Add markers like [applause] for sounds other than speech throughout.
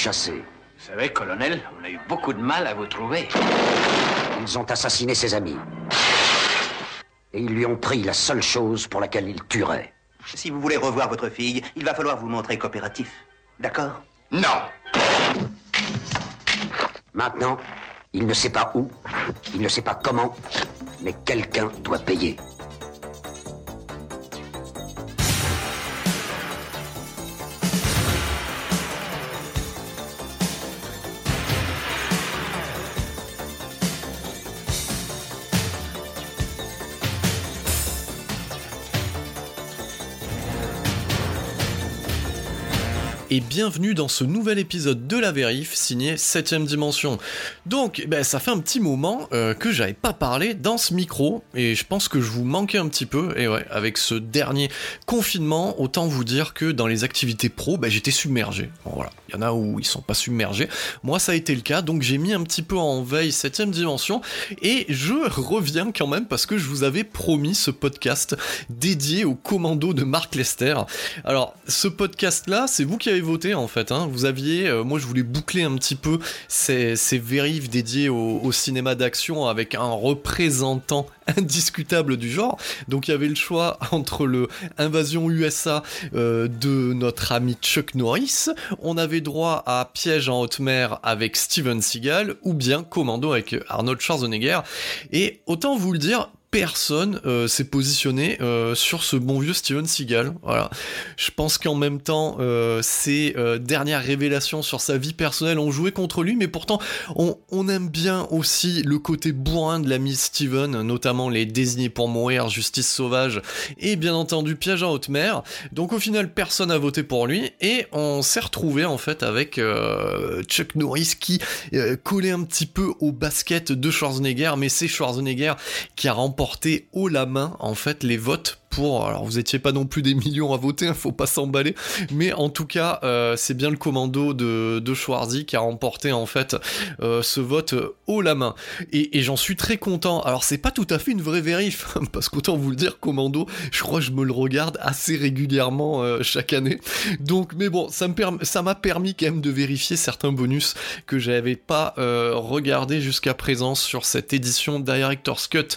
Ils. Vous savez, colonel, on a eu beaucoup de mal à vous trouver. Ils ont assassiné ses amis. Et ils lui ont pris la seule chose pour laquelle il tuerait. Si vous voulez revoir votre fille, il va falloir vous montrer coopératif. D'accord? Non Maintenant, il ne sait pas où, il ne sait pas comment, mais quelqu'un doit payer. Et bienvenue dans ce nouvel épisode de La Vérif signé 7ème Dimension. Donc, ben, ça fait un petit moment euh, que j'avais pas parlé dans ce micro et je pense que je vous manquais un petit peu. Et ouais, avec ce dernier confinement, autant vous dire que dans les activités pro, ben, j'étais submergé. Bon, voilà, il y en a où ils sont pas submergés. Moi, ça a été le cas, donc j'ai mis un petit peu en veille 7ème Dimension et je reviens quand même parce que je vous avais promis ce podcast dédié au commando de Mark Lester. Alors, ce podcast-là, c'est vous qui avez voté en fait. Hein. Vous aviez, euh, moi je voulais boucler un petit peu ces, ces vérifs au cinéma d'action avec un représentant [laughs] indiscutable du genre. Donc il y avait le choix entre le Invasion USA euh, de notre ami Chuck Norris, on avait droit à Piège en haute mer avec Steven Seagal, ou bien Commando avec Arnold Schwarzenegger. Et autant vous le dire, personne euh, s'est positionné euh, sur ce bon vieux Steven Seagal. Voilà. Je pense qu'en même temps, euh, ses dernières révélations sur sa vie personnelle ont joué contre lui, mais pourtant, on, aime bien aussi le côté bourrin de l'ami Steven, notamment les désignés pour mourir, Justice sauvage, et bien entendu Piège en haute mer. Donc au final, personne a voté pour lui, et on s'est retrouvé en fait avec Chuck Norris qui collait un petit peu au basket de Schwarzenegger, mais c'est Schwarzenegger qui a remporté haut la main en fait les votes pour alors vous étiez pas non plus des millions à voter hein, faut pas s'emballer mais en tout cas euh, c'est bien le commando de, de Schwarzy qui a remporté en fait euh, ce vote haut la main. Et, j'en suis très content. Alors c'est pas tout à fait une vraie vérif parce qu'autant vous le dire commando je crois que je me le regarde assez régulièrement euh, chaque année. Donc mais bon ça m'a permis quand même de vérifier certains bonus que j'avais pas regardé jusqu'à présent sur cette édition Director's Cut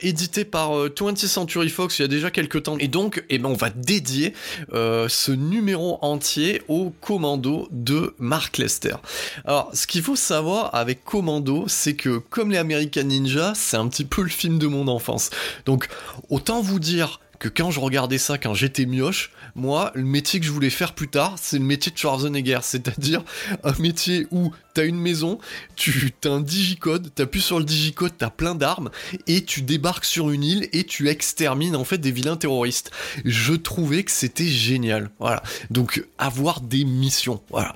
édité par euh, 20th Century Fox. Il y a déjà quelques temps. Et donc, eh ben, on va dédier euh, ce numéro entier au commando de Mark Lester. Alors, ce qu'il faut savoir avec Commando, c'est que comme les American Ninja, c'est un petit peu le film de mon enfance. Donc, autant vous dire que quand je regardais ça quand j'étais mioche, moi, le métier que je voulais faire plus tard, c'est le métier de Schwarzenegger, [laughs] c'est-à-dire un métier où t'as une maison, tu as un digicode, t'appuies sur le digicode, t'as plein d'armes, et tu débarques sur une île et tu extermines en fait des vilains terroristes. Je trouvais que c'était génial. Voilà. Donc avoir des missions. Voilà.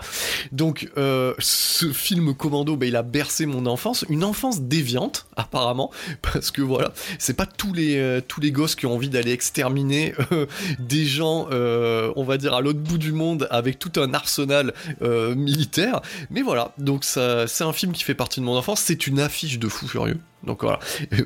Donc euh, ce film Commando, bah, il a bercé mon enfance, une enfance déviante [laughs] apparemment, parce que voilà, c'est pas tous les euh, tous les gosses qui ont envie d'aller exterminer euh, des gens, euh, on va dire à l'autre bout du monde avec tout un arsenal euh, militaire. Mais voilà, donc c'est un film qui fait partie de mon enfance. C'est une affiche de fou furieux. Donc voilà,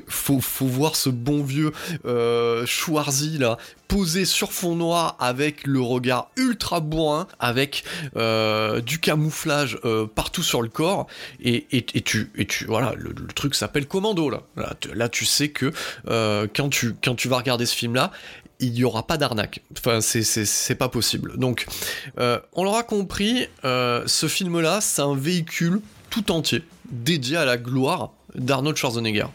faut, faut voir ce bon vieux euh, Schwarzy là, posé sur fond noir avec le regard ultra bourrin, avec euh, du camouflage euh, partout sur le corps, et, et, tu, et tu, voilà, le, truc s'appelle Commando là. Là, tu- sais que euh, quand tu quand tu vas regarder ce film là, il n'y aura pas d'arnaque. Enfin, c'est- pas possible. Donc, on l'aura compris, ce film-là, c'est un véhicule tout entier dédié à la gloire d'Arnold Schwarzenegger.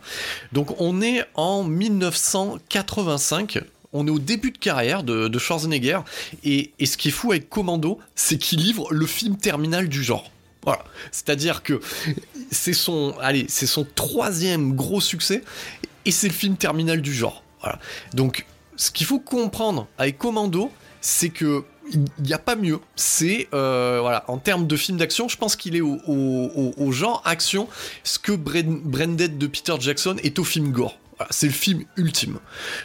Donc, on est en 1985. On est au début de carrière de, Schwarzenegger. Et, et ce qui est fou avec Commando, c'est qu'il livre le film terminal du genre. Voilà. C'est-à-dire que c'est son, allez, c'est son troisième gros succès. Et c'est le film terminal du genre. Voilà. Donc, ce qu'il faut comprendre avec Commando, c'est que il n'y a pas mieux. C'est euh, voilà, en termes de film d'action, je pense qu'il est au, au- genre action ce que Branded de Peter Jackson est au film gore. C'est le film ultime.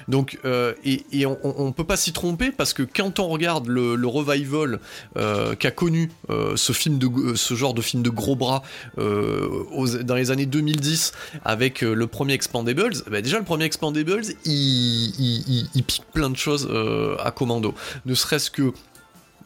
Donc, euh, et, on, on peut pas s'y tromper parce que quand on regarde le, revival euh, qu'a connu ce film de ce genre de film de gros bras dans les années 2010 avec le premier Expandables, bah déjà le premier Expandables, il, pique plein de choses à commando. Ne serait-ce que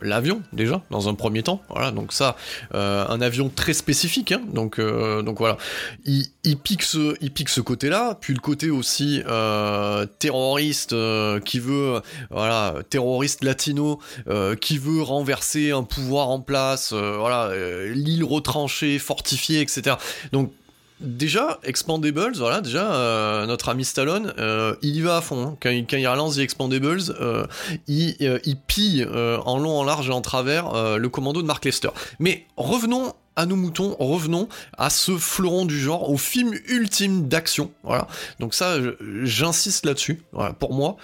l'avion déjà dans un premier temps. Voilà donc ça euh, un avion très spécifique hein, donc euh, donc voilà. Il, pique ce il pique ce côté là puis le côté aussi euh, terroriste qui veut voilà terroriste latino qui veut renverser un pouvoir en place voilà l'île retranchée fortifiée etc donc Déjà, Expandables, voilà, déjà, euh, notre ami Stallone, euh, il y va à fond. hein. Quand, il, relance The Expandables, euh, il, il pille en long, en large et en travers le commando de Mark Lester. Mais revenons à nos moutons, revenons à ce fleuron du genre, au film ultime d'action. Voilà. Donc ça, j'insiste là-dessus. Voilà. Pour moi,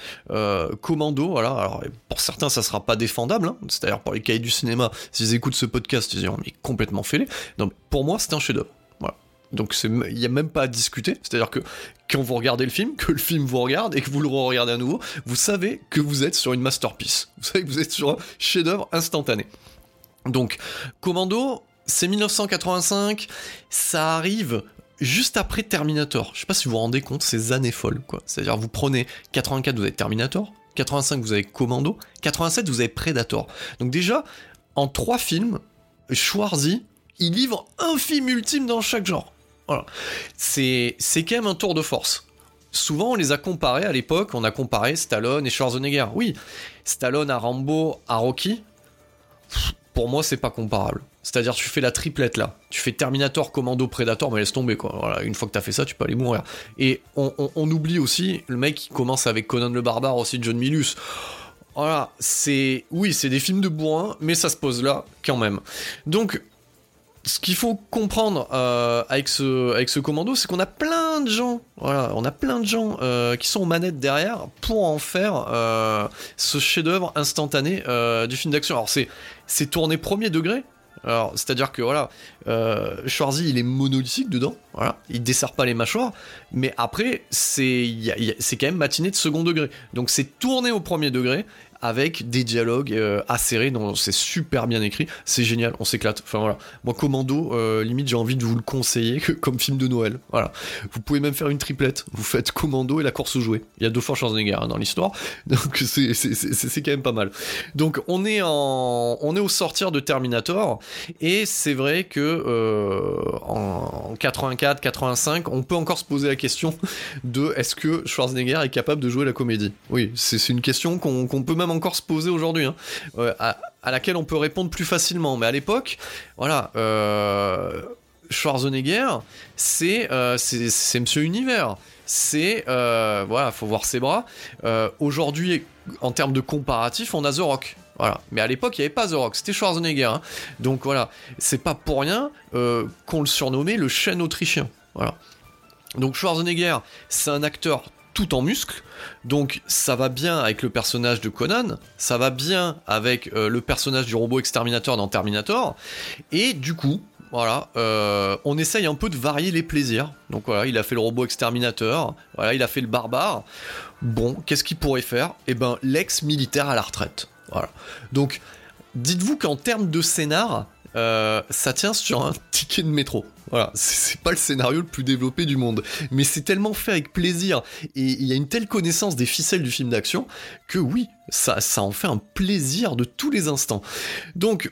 Commando, voilà. Alors pour certains, ça sera pas défendable. hein. C'est-à-dire pour les cahiers du cinéma, s'ils écoutent ce podcast, ils diront mais complètement fêlé. Mais pour moi, c'est un chef-d'œuvre. Donc il n'y a même pas à discuter. C'est-à-dire que quand vous regardez le film, [laughs] que le film vous regarde et que vous le regardez à nouveau, vous savez que vous êtes sur une masterpiece. [laughs] Vous savez que vous êtes sur un chef-d'œuvre instantané. Donc, Commando, c'est 1985, ça arrive juste après Terminator. Je sais pas si vous vous rendez compte, ces années folles, quoi. C'est-à-dire, vous prenez 84, vous avez Terminator, 85, vous avez Commando, 87, vous avez Predator. Donc déjà, en trois films, Schwarzy, il livre un film ultime dans chaque genre. C'est, quand même un tour de force. Souvent, on les a comparés à l'époque, on a comparé Stallone et Schwarzenegger. Oui, Stallone à Rambo, à Rocky, pour moi, c'est pas comparable. C'est-à-dire, tu fais la triplette là. Tu fais Terminator, Commando, Predator, mais laisse tomber quoi. Voilà, une fois que t'as fait ça, tu peux aller mourir. Et on, on- oublie aussi le mec qui commence avec Conan le Barbare, aussi John Milius. Voilà, c'est. Oui, c'est des films de bourrin, mais ça se pose là quand même. Donc, ce qu'il faut comprendre euh, avec, ce, commando, c'est qu'on a plein de gens, de gens euh, qui sont aux manettes derrière pour en faire euh, ce chef-d'œuvre instantané du film d'action. Alors c'est tourné premier degré. C'est-à-dire que voilà, Schwarzy il est monolithique dedans, il dessert pas les mâchoires, mais après c'est quand même matiné de second degré, donc c'est tourné au premier degré avec des dialogues euh, acérés, c'est super bien écrit, c'est génial, on s'éclate. Enfin voilà, moi Commando, euh, limite j'ai envie de vous le conseiller [laughs] comme film de Noël. Voilà, vous pouvez même faire une triplette. Vous faites Commando et la course aux jouets. Il y a deux fois Schwarzenegger hein, dans l'histoire, [laughs] donc c'est quand même pas mal. Donc on est en, on est au sortir de Terminator et c'est vrai que euh, en 84, 85, on peut encore se poser la question de est-ce que Schwarzenegger est capable de jouer la comédie? Oui, c'est une question qu'on qu'on peut même encore se poser aujourd'hui, hein, euh, à, laquelle on peut répondre plus facilement. Mais à l'époque, voilà, euh, Schwarzenegger, c'est euh, c'est c'est Monsieur Univers. C'est voilà, faut voir ses bras. Aujourd'hui, en termes de comparatif, on a The Rock. Voilà. Mais à l'époque, il n'y avait pas The Rock, c'était Schwarzenegger. hein. Donc voilà, c'est pas pour rien qu'on le surnommait le chêne autrichien. Voilà. Donc Schwarzenegger, c'est un acteur tout en muscles, donc ça va bien avec le personnage de Conan, ça va bien avec euh, le personnage du robot exterminateur dans Terminator, et du coup, voilà, euh, on essaye un peu de varier les plaisirs. Donc voilà, il a fait le robot exterminateur, voilà, il a fait le barbare. Bon, qu'est-ce qu'il pourrait faire? Eh ben, l'ex-militaire à la retraite. Voilà. Donc, dites-vous qu'en termes de scénar, euh, ça tient sur un [laughs] ticket de métro. Voilà, [laughs] c'est pas le scénario le plus développé du monde, mais c'est tellement fait avec plaisir et il y a une telle connaissance des ficelles du film d'action que oui, ça, ça en fait un plaisir de tous les instants. Donc,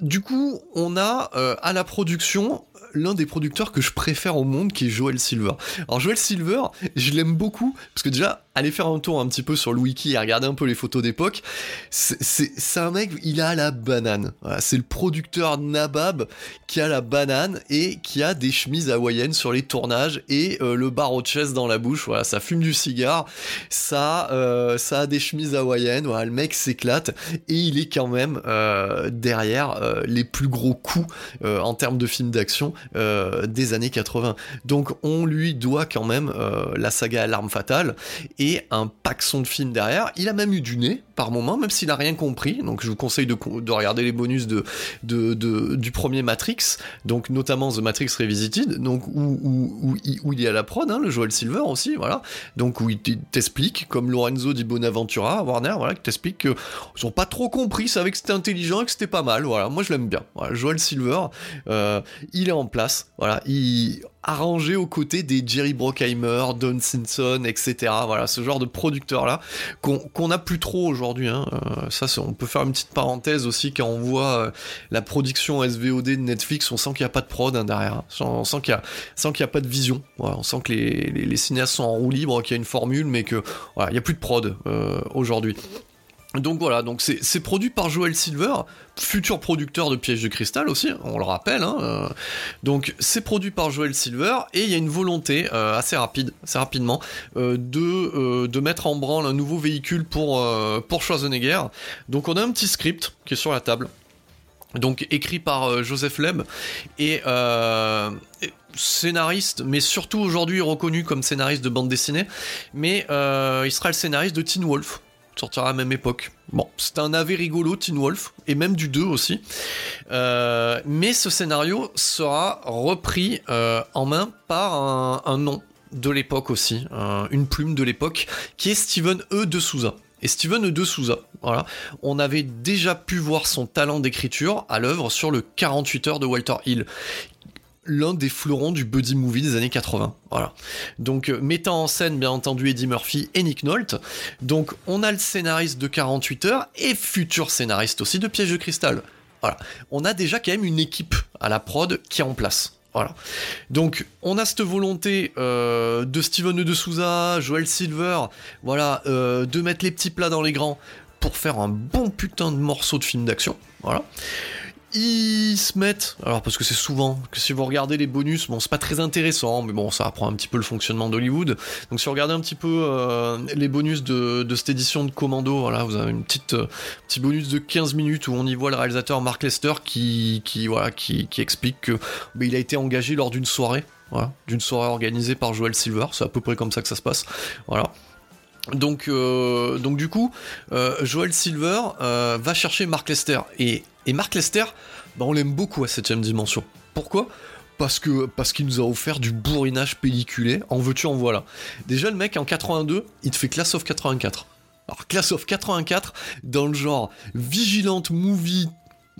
du coup, on a euh, à la production l'un des producteurs que je préfère au monde qui est Joel Silver. Alors Joel Silver, je l'aime beaucoup parce que déjà allez faire un tour un petit peu sur le wiki et regarder un peu les photos d'époque. C'est un mec, il a la banane. c'est le producteur Nabab qui a la banane et qui a des chemises hawaïennes sur les tournages et euh, le barreau de chaise dans la bouche. Voilà, ça fume du cigare, ça, euh, ça a des chemises hawaïennes. Voilà, le mec s'éclate et il est quand même euh, derrière les plus gros coups en termes de films d'action des années 80. Donc on lui doit quand même la saga L'arme fatale et un paxon de films derrière. Il a même eu du nez par moment, même s'il a rien compris. Donc je vous conseille de, regarder les bonus de, du premier Matrix, donc notamment The Matrix Revisited, donc où, il est à la prod, hein, le Joel Silver aussi, voilà. Donc où il t'explique, comme Lorenzo di Bonaventura, Warner, voilà, qui t'explique qu'ils ont pas trop compris, savaient que c'était intelligent et que c'était pas mal. Voilà, moi je l'aime bien. Voilà, Joel Silver, euh, il est en place. Voilà, il arrangé aux côtés des Jerry Bruckheimer, Don Simpson, etc. Voilà, ce genre de producteurs-là qu'on n'a plus trop aujourd'hui. Hein. Euh, on peut faire une petite parenthèse aussi quand on voit euh, la production SVOD de Netflix, on sent qu'il n'y a pas de prod hein, derrière. On sent qu'il n'y a, pas de vision. on sent que les, cinéastes sont en roue libre, qu'il y a une formule, mais que il n'y a plus de prod euh, aujourd'hui. Donc voilà, donc c'est produit par Joel Silver, futur producteur de Piège de Cristal aussi, on le rappelle. Hein, euh. donc c'est produit par Joel Silver et il y a une volonté euh, assez rapide, assez rapidement, euh, de, mettre en branle un nouveau véhicule pour, pour Schwarzenegger. Donc on a un petit script qui est sur la table. Donc écrit par Joseph Leb et scénariste, mais surtout aujourd'hui reconnu comme scénariste de bande dessinée. Mais il sera le scénariste de Teen Wolf sortira à la même époque. Bon, c'est un AV rigolo, Teen Wolf, et même du 2 aussi. Euh, mais ce scénario sera repris euh, en main par un, nom de l'époque aussi, une plume de l'époque, qui est Steven E. de Souza. Et Steven E. de Souza, voilà, on avait déjà pu voir son talent d'écriture à l'œuvre sur le 48 heures de Walter Hill, l'un des fleurons du buddy movie des années 80. Voilà. Donc euh, mettant en scène bien entendu Eddie Murphy et Nick Nolte. Donc on a le scénariste de 48 heures et futur scénariste aussi de Piège de cristal. Voilà. On a déjà quand même une équipe à la prod qui est en place. Voilà. Donc, on a cette volonté euh, de Steven de Souza, Joel Silver, voilà, euh, de mettre les petits plats dans les grands pour faire un bon putain de morceau de film d'action. Voilà ils se mettent, alors parce que c'est souvent, que si vous regardez les bonus, bon c'est pas très intéressant, mais bon ça apprend un petit peu le fonctionnement d'Hollywood. Donc si vous regardez un petit peu euh, les bonus de, cette édition de Commando, voilà, vous avez une petite euh, petit bonus de 15 minutes où on y voit le réalisateur Mark Lester qui, explique que bah, il a été engagé lors d'une soirée, voilà, d'une soirée organisée par Joel Silver, c'est à peu près comme ça que ça se passe, voilà. Donc, euh, donc du coup, Joel Silver va chercher Mark Lester et et Mark Lester, bah on l'aime beaucoup à 7ème dimension. Pourquoi? Parce que parce qu'il nous a offert du bourrinage pelliculé, en veux-tu en voilà. Déjà le mec en 82, il te fait Class of 84. Alors Class of 84 dans le genre vigilante movie,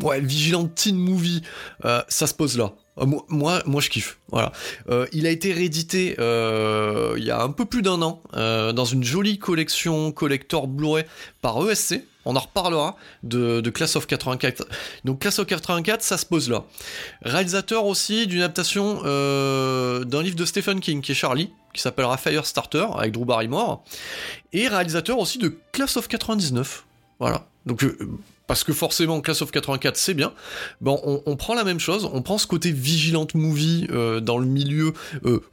ouais, vigilante teen movie, euh, ça se pose là. Euh, moi, moi, je kiffe. Voilà. Euh, il a été réédité il y a un peu plus d'un an dans une jolie collection collector Blu-ray par ESC. On en reparlera de, Class of 84. Donc Class of 84, ça se pose là. Réalisateur aussi d'une adaptation euh, d'un livre de Stephen King qui est Charlie, qui s'appellera Firestarter avec Drew Barrymore, et réalisateur aussi de Class of 99. Voilà. Donc euh, parce que forcément Class of 84 c'est bien, bon, on, prend la même chose, on prend ce côté vigilante movie euh, dans le milieu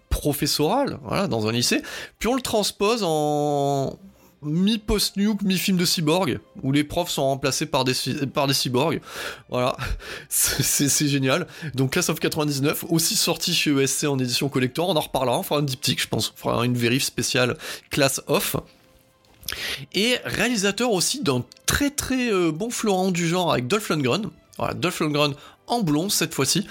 professoral, voilà, dans un lycée, puis on le transpose en, mi-post-nuke, mi-film de cyborg, où les profs sont remplacés par des, par des cyborgs. Voilà, [laughs] c'est génial. Donc Class of 99, aussi sorti chez ESC en édition collector, on en reparlera, on fera un diptyque, je pense, on fera une vérif spéciale Class of. Et réalisateur aussi d'un très très euh, bon florent du genre avec Dolph Lundgren. Voilà, Dolph Lundgren en blond cette fois-ci.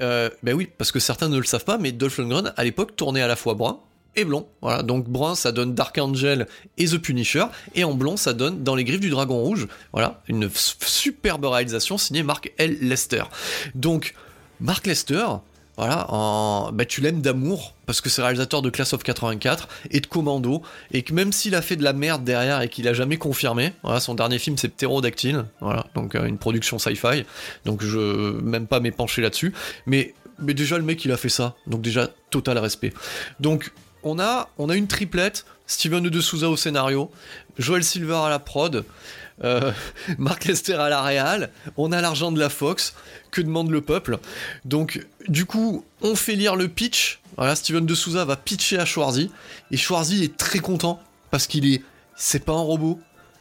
Euh, ben oui, parce que certains ne le savent pas, mais Dolph Lundgren à l'époque tournait à la fois brun et blond. Voilà, donc brun ça donne Dark Angel et The Punisher, et en blond ça donne Dans les griffes du dragon rouge. Voilà, une superbe réalisation signée Mark L. Lester. Donc Mark Lester, voilà, bah, tu l'aimes d'amour, parce que c'est réalisateur de Class of 84 et de Commando, et que même s'il a fait de la merde derrière et qu'il a jamais confirmé, son dernier film c'est Pterodactyle, donc euh, une production sci-fi, donc je même pas m'épancher là-dessus, mais, déjà le mec il a fait ça, donc déjà total respect. Donc on a, on a une triplette, Steven de Souza au scénario, Joel Silver à la prod, euh, [laughs] Mark Lester à la Real, on a l'argent de la Fox, que demande le peuple. Donc, du coup, on fait lire le pitch. Voilà, Steven de Souza va pitcher à Schwarzy, et Schwarzy est très content parce qu'il est, c'est pas un robot,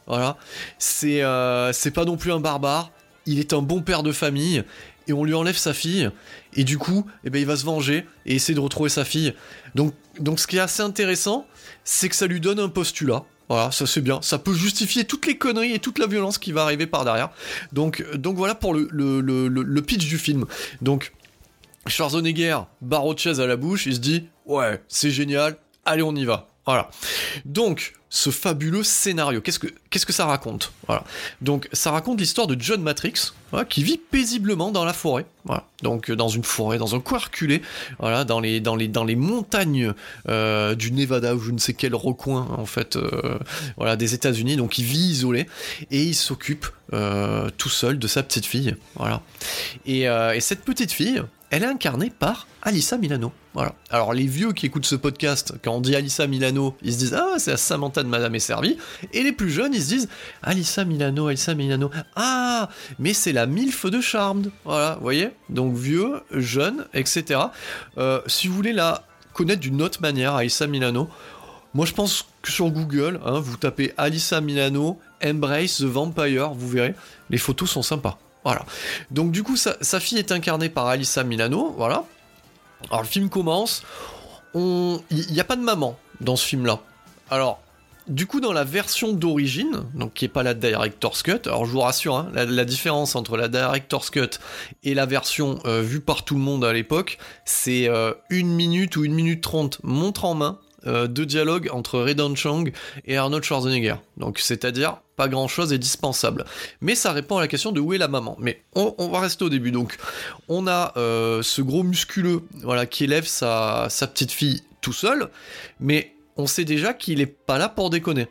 voilà, c'est, euh, pas non plus un barbare. Il est un bon père de famille et on lui enlève sa fille et du coup, eh ben, il va se venger et essayer de retrouver sa fille. Donc, donc, ce qui est assez intéressant, c'est que ça lui donne un postulat. Voilà, ça c'est bien. Ça peut justifier toutes les conneries et toute la violence qui va arriver par derrière. Donc, donc voilà pour le, le, pitch du film. Donc, Schwarzenegger, barreau de chaise à la bouche, il se dit Ouais, c'est génial, allez, on y va. Voilà. Donc, ce fabuleux scénario, qu'est-ce que, ça raconte? Voilà. Donc, ça raconte l'histoire de John Matrix, voilà, qui vit paisiblement dans la forêt. Donc, dans une forêt, dans un coin reculé, voilà, dans les, montagnes euh, du Nevada ou je ne sais quel recoin, en fait, euh, voilà, des États-Unis. Donc, il vit isolé et il s'occupe euh, tout seul de sa petite fille. Voilà. Et cette petite fille, elle est incarnée par Alissa Milano. Alors les vieux qui écoutent ce podcast, quand on dit Alissa Milano, ils se disent ah c'est la Samantha de Madame est servie, et les plus jeunes ils se disent Alissa Milano, Alissa Milano, ah mais c'est la milf de Charmed. Voilà, vous voyez? Donc vieux, jeune, etc. Euh, si vous voulez la connaître d'une autre manière, Alissa Milano. Moi, je pense que sur Google, hein, vous tapez Alissa Milano, Embrace the Vampire, vous verrez, les photos sont sympas. Voilà. Donc du coup, sa, fille est incarnée par Alissa Milano, voilà. Alors le film commence, il n'y a pas de maman dans ce film-là. Alors, du coup, dans la version d'origine, donc qui est pas la Director's Cut, alors je vous rassure, hein, la, la, différence entre la Director's Cut et la version euh, vue par tout le monde à l'époque, c'est euh, une minute ou une minute trente montre en main euh, de dialogue entre Redon Chang et Arnold Schwarzenegger. Donc, c'est-à-dire pas grand chose est dispensable. Mais ça répond à la question de où est la maman. Mais on, va rester au début. Donc, on a euh, ce gros musculeux voilà, qui élève sa, petite fille tout seul, mais on sait déjà qu'il est pas là pour déconner.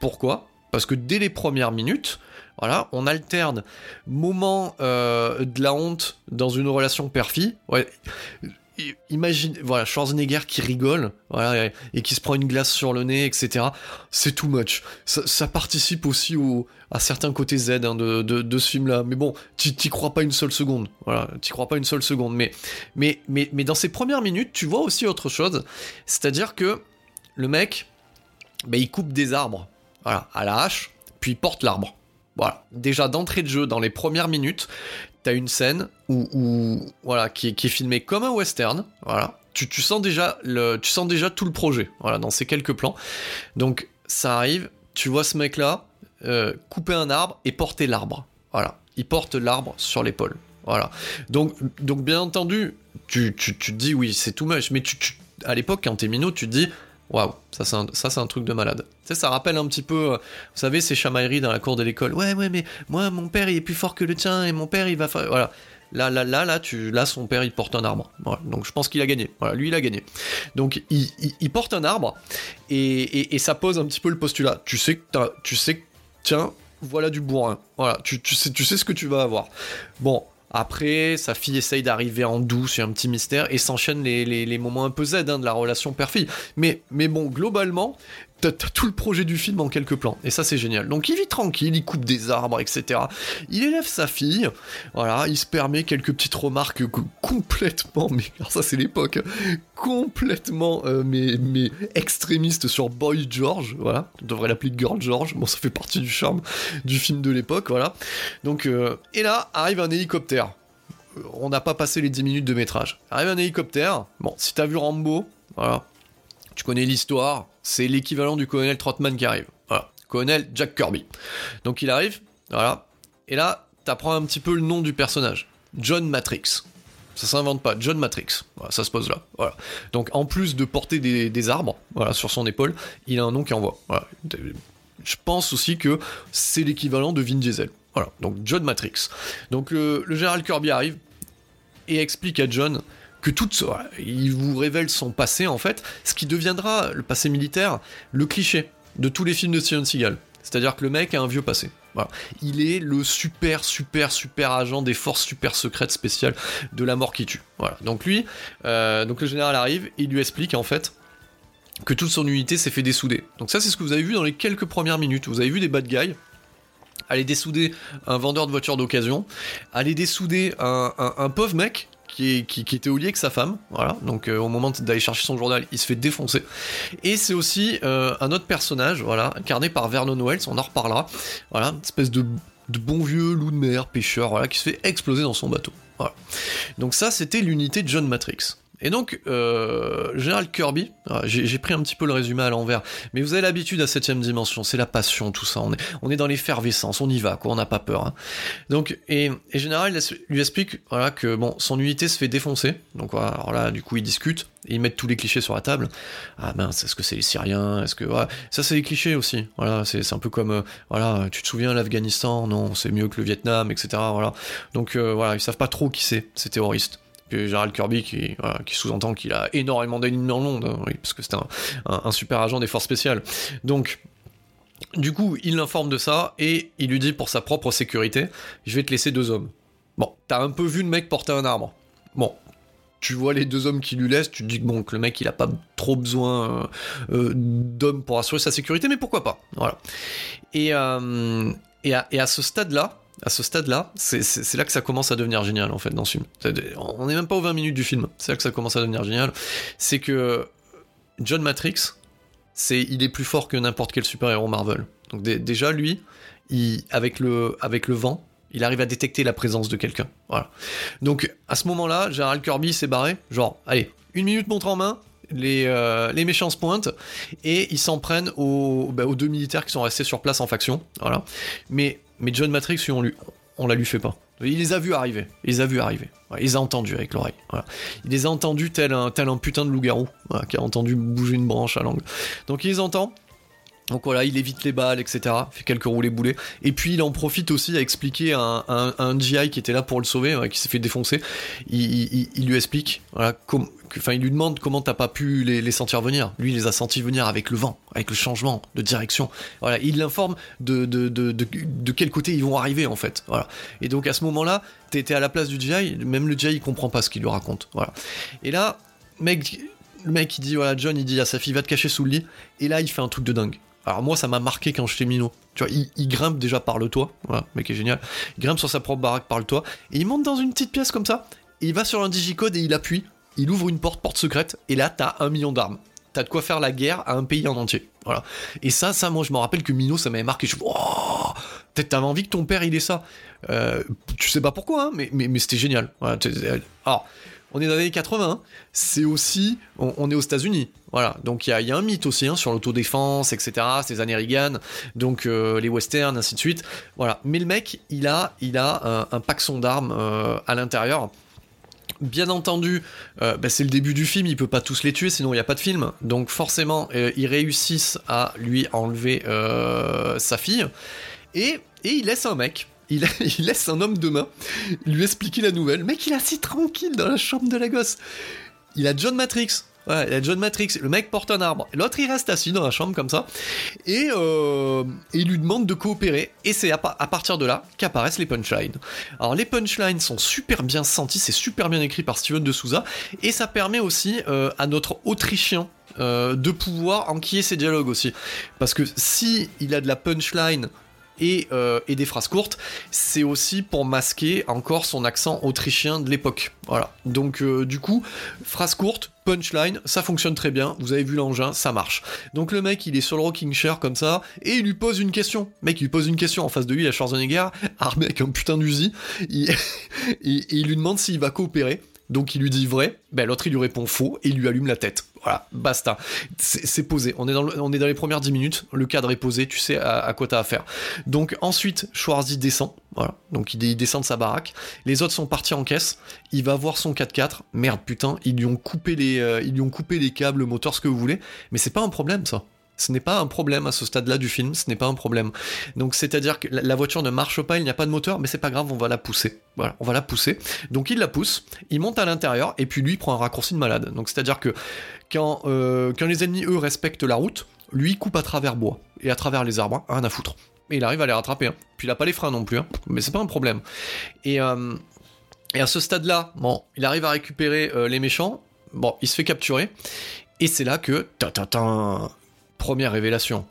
Pourquoi? Parce que dès les premières minutes, voilà, on alterne moment euh, de la honte dans une relation père-fille. Imagine, voilà, Schwarzenegger qui rigole, voilà, et, qui se prend une glace sur le nez, etc. C'est too much. Ça, participe aussi au, à certains côtés Z hein, de, ce film-là. Mais bon, t'y crois pas une seule seconde. Voilà, t'y crois pas une seule seconde. Mais, mais, mais, mais dans ces premières minutes, tu vois aussi autre chose. C'est-à-dire que le mec, ben, il coupe des arbres, voilà, à la hache, puis il porte l'arbre. Voilà. Déjà d'entrée de jeu, dans les premières minutes, une scène où, voilà, qui, est filmée comme un western. Voilà. Tu, sens déjà le, tu sens déjà tout le projet. Voilà, dans ces quelques plans. Donc ça arrive. Tu vois ce mec-là euh, couper un arbre et porter l'arbre. Voilà. Il porte l'arbre sur l'épaule. Voilà. Donc, donc bien entendu, tu, tu, tu te dis oui, c'est too much. Mais tu, tu à l'époque, quand t'es minot, tu dis Waouh, ça c'est ça c'est un truc de malade. Ça rappelle un petit peu, euh, vous savez, ces chamailleries dans la cour de l'école. Ouais, ouais, mais moi, mon père, il est plus fort que le tien, et mon père, il va faire... Voilà. Là, là, là, là, tu, là, son père, il porte un arbre. Donc, je pense qu'il a gagné. Voilà, lui, il a gagné. Donc, il, porte un arbre, et, et, et, ça pose un petit peu le postulat. Tu sais que, tu sais tiens, voilà du bourrin. Voilà, tu, tu, sais, tu sais ce que tu vas avoir. Bon, après, sa fille essaye d'arriver en douce, a un petit mystère, et s'enchaînent les, moments un peu Z hein, de la relation père-fille. Mais, mais bon, globalement, t'as tout le projet du film en quelques plans, et ça c'est génial. Donc il vit tranquille, il coupe des arbres, etc. Il élève sa fille, voilà, il se permet quelques petites remarques complètement, mais alors ça c'est l'époque, complètement, euh, mais, mais extrémistes sur Boy George, voilà, on devrait l'appeler Girl George, bon ça fait partie du charme du film de l'époque, voilà. Donc, euh, et là arrive un hélicoptère. On n'a pas passé les 10 minutes de métrage. Arrive un hélicoptère, bon, si t'as vu Rambo, voilà, tu connais l'histoire, c'est l'équivalent du colonel Trotman qui arrive. Voilà, colonel Jack Kirby. Donc il arrive, voilà, et là, t'apprends un petit peu le nom du personnage. John Matrix. Ça s'invente pas, John Matrix. Voilà, ça se pose là. Voilà. Donc en plus de porter des, arbres, voilà, sur son épaule, il a un nom qui envoie. Voilà. Je pense aussi que c'est l'équivalent de Vin Diesel. Voilà. Donc John Matrix. Donc le, le général Kirby arrive et explique à John que tout, voilà, il vous révèle son passé en fait, ce qui deviendra le passé militaire, le cliché de tous les films de Steven Seagal. C'est-à-dire que le mec a un vieux passé. Voilà. Il est le super, super, super agent des forces super secrètes spéciales de la mort qui tue. Voilà. Donc lui, euh, donc le général arrive, il lui explique en fait que toute son unité s'est fait dessouder. Donc ça, c'est ce que vous avez vu dans les quelques premières minutes. Vous avez vu des bad guys aller dessouder un vendeur de voitures d'occasion, aller dessouder un pauvre mec qui, était au lit avec sa femme, voilà. Donc euh, au moment d'aller chercher son journal, il se fait défoncer. Et c'est aussi euh, un autre personnage, voilà, incarné par Vernon Wells, on en reparlera. Voilà, une espèce de, de bon vieux loup de mer, pêcheur, voilà, qui se fait exploser dans son bateau. Voilà. Donc ça, c'était l'unité de John Matrix. Et donc, euh, Général Kirby, ah, j'ai pris un petit peu le résumé à l'envers, mais vous avez l'habitude à septième dimension, c'est la passion, tout ça. On est, on est dans l'effervescence, on y va, quoi, on n'a pas peur. Hein. Donc, et, et Général lui explique, voilà, que bon, son unité se fait défoncer. Donc voilà, alors là, du coup, ils discutent, ils mettent tous les clichés sur la table. Ah mince, est-ce que c'est les Syriens? Est-ce que voilà, ça c'est les clichés aussi. Voilà, c'est un peu comme, euh, voilà, tu te souviens l'Afghanistan? Non, c'est mieux que le Vietnam, etc. Voilà. Donc euh, voilà, ils savent pas trop qui c'est, ces terroristes que Gerald Kirby qui, sous-entend qu'il a énormément d'ennemis dans le monde, hein, parce que c'est un, super agent des forces spéciales. Donc, du coup, il l'informe de ça et il lui dit pour sa propre sécurité, je vais te laisser deux hommes. Bon, t'as un peu vu le mec porter un arbre. Bon, tu vois les deux hommes qui lui laissent, tu te dis que bon, que le mec il a pas trop besoin euh, euh, d'hommes pour assurer sa sécurité, mais pourquoi pas Voilà. Et, euh, à ce stade-là, à ce stade-là, c'est là que ça commence à devenir génial en fait dans ce film. On n'est même pas aux 20 minutes du film, c'est là que ça commence à devenir génial. C'est que John Matrix, c'est il est plus fort que n'importe quel super-héros Marvel. Donc déjà lui, avec, le, vent, il arrive à détecter la présence de quelqu'un. Voilà. Donc à ce moment-là, Gérald Kirby s'est barré, genre, allez, une minute montre en main, les, euh, méchants se pointent et ils s'en prennent aux, bah, aux, deux militaires qui sont restés sur place en faction. Voilà. Mais, mais John Matrix, on, lui, on la lui fait pas. Il les a vus arriver. Il les a vus arriver. il les a entendus avec l'oreille. Il les a entendus tel un, tel un putain de loup-garou qui a entendu bouger une branche à l'angle. Donc il les entend. Donc voilà, il évite les balles, etc. Fait quelques roulés boulets. Et puis il en profite aussi à expliquer à un, GI qui était là pour le sauver, qui s'est fait défoncer. Il, lui explique, voilà, enfin il lui demande comment t'as pas pu les, sentir venir. Lui, il les a sentis venir avec le vent, avec le changement de direction. Voilà, il l'informe de quel côté ils vont arriver en fait. Et donc à ce moment-là, t'étais à la place du GI, même le GI il comprend pas ce qu'il lui raconte. Et là, mec, le mec il dit voilà John il dit à sa fille va te cacher sous le lit. Et là il fait un truc de dingue. Alors moi, ça m'a marqué quand j'étais minot. Tu vois, il, grimpe déjà par le toit, voilà, mec est génial. Il grimpe sur sa propre baraque par le toit, et il monte dans une petite pièce comme ça, et il va sur un digicode et il appuie, il ouvre une porte, porte secrète, et là, t'as un million d'armes. T'as de quoi faire la guerre à un pays en entier. Voilà. Et ça, ça, moi, je me rappelle que Minot, ça m'avait marqué. Je oh, peut-être t'avais envie que ton père, il ait ça. Euh, tu sais pas pourquoi, hein, mais, mais, mais c'était génial. Voilà. Alors, on est dans les années 80, c'est aussi, on, est aux États-Unis, voilà. Donc il y, a un mythe aussi hein, sur l'autodéfense, etc. Ces années Reagan, donc euh, les westerns, ainsi de suite. Voilà. Mais le mec, il a, il a un, un paxon d'armes euh, à l'intérieur. Bien entendu, euh, bah, c'est le début du film, il peut pas tous les tuer, sinon il n'y a pas de film. Donc forcément, euh, ils réussissent à lui enlever euh, sa fille. Et il laisse un mec [laughs] il, laisse un homme de main lui expliquer la nouvelle. Le mec, il est assis tranquille dans la chambre de la gosse. Il a John Matrix. Ouais, il a John Matrix. Le mec porte un arbre. L'autre, il reste assis dans la chambre comme ça. Et, euh, il lui demande de coopérer. Et c'est à, à, partir de là qu'apparaissent les punchlines. Alors, les punchlines sont super bien sentis. C'est super bien écrit par Steven de Souza. Et ça permet aussi euh, à notre Autrichien euh, de pouvoir enquiller ses dialogues aussi. Parce que si il a de la punchline et, euh, et, des phrases courtes, c'est aussi pour masquer encore son accent autrichien de l'époque. Voilà. Donc euh, du coup, phrase courte, punchline, ça fonctionne très bien. Vous avez vu l'engin, ça marche. Donc le mec, il est sur le rocking chair comme ça et il lui pose une question. Mec, il lui pose une question en face de lui, il a Schwarzenegger, armé avec un putain d'usi, et, et il lui demande s'il va coopérer. Donc il lui dit vrai, ben l'autre il lui répond faux et il lui allume la tête. Voilà, basta. C'est posé. On est, dans les premières 10 minutes, le cadre est posé, tu sais à, quoi t'as affaire. Donc ensuite, Schwarzy descend, voilà. Donc il, il, descend de sa baraque. Les autres sont partis en caisse. Il va voir son 4x4. Merde, putain, ils lui ont coupé les, euh, ils lui ont coupé les câbles, le moteur, ce que vous voulez. Mais c'est pas un problème ça. Ce n'est pas un problème à ce stade-là du film, ce n'est pas un problème. Donc c'est-à-dire que la voiture ne marche pas, il n'y a pas de moteur, mais c'est pas grave, on va la pousser. Voilà, on va la pousser. Donc il la pousse, il monte à l'intérieur, et puis lui prend un raccourci de malade. Donc c'est-à-dire que quand, euh, les ennemis, eux, respectent la route, lui coupe à travers bois et à travers les arbres, hein, rien à foutre. Et il arrive à les rattraper. hein. Puis il a pas les freins non plus, hein. mais c'est pas un problème. Et, euh, à ce stade-là, bon, il arrive à récupérer euh, les méchants. Bon, il se fait capturer. Et c'est là que, ta ta ta, première révélation.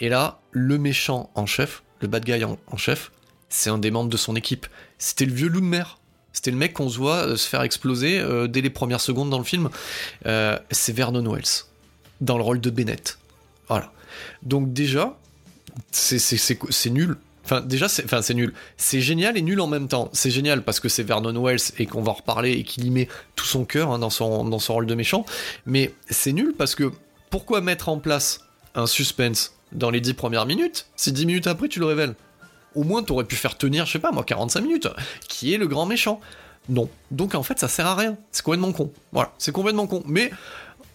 Et là, le méchant en chef, le bad guy en, chef, c'est un des membres de son équipe. C'était le vieux loup de mer. C'était le mec qu'on se voit euh, se faire exploser euh, dès les premières secondes dans le film. Euh, c'est Vernon Wells, dans le rôle de Bennett. Voilà. Donc déjà, c'est- nul. Enfin, déjà, c'est nul. C'est génial et nul en même temps. C'est génial parce que c'est Vernon Wells et qu'on va en reparler et qu'il y met tout son cœur hein, dans, son, dans son rôle de méchant. Mais c'est nul parce que pourquoi mettre en place un suspense dans les 10 premières minutes si 10 minutes après tu le révèles? Au moins, t'aurais pu faire tenir, je sais pas moi, 45 minutes. Qui est le grand méchant Non. Donc en fait, ça sert à rien. C'est complètement con. Voilà, c'est complètement con. Mais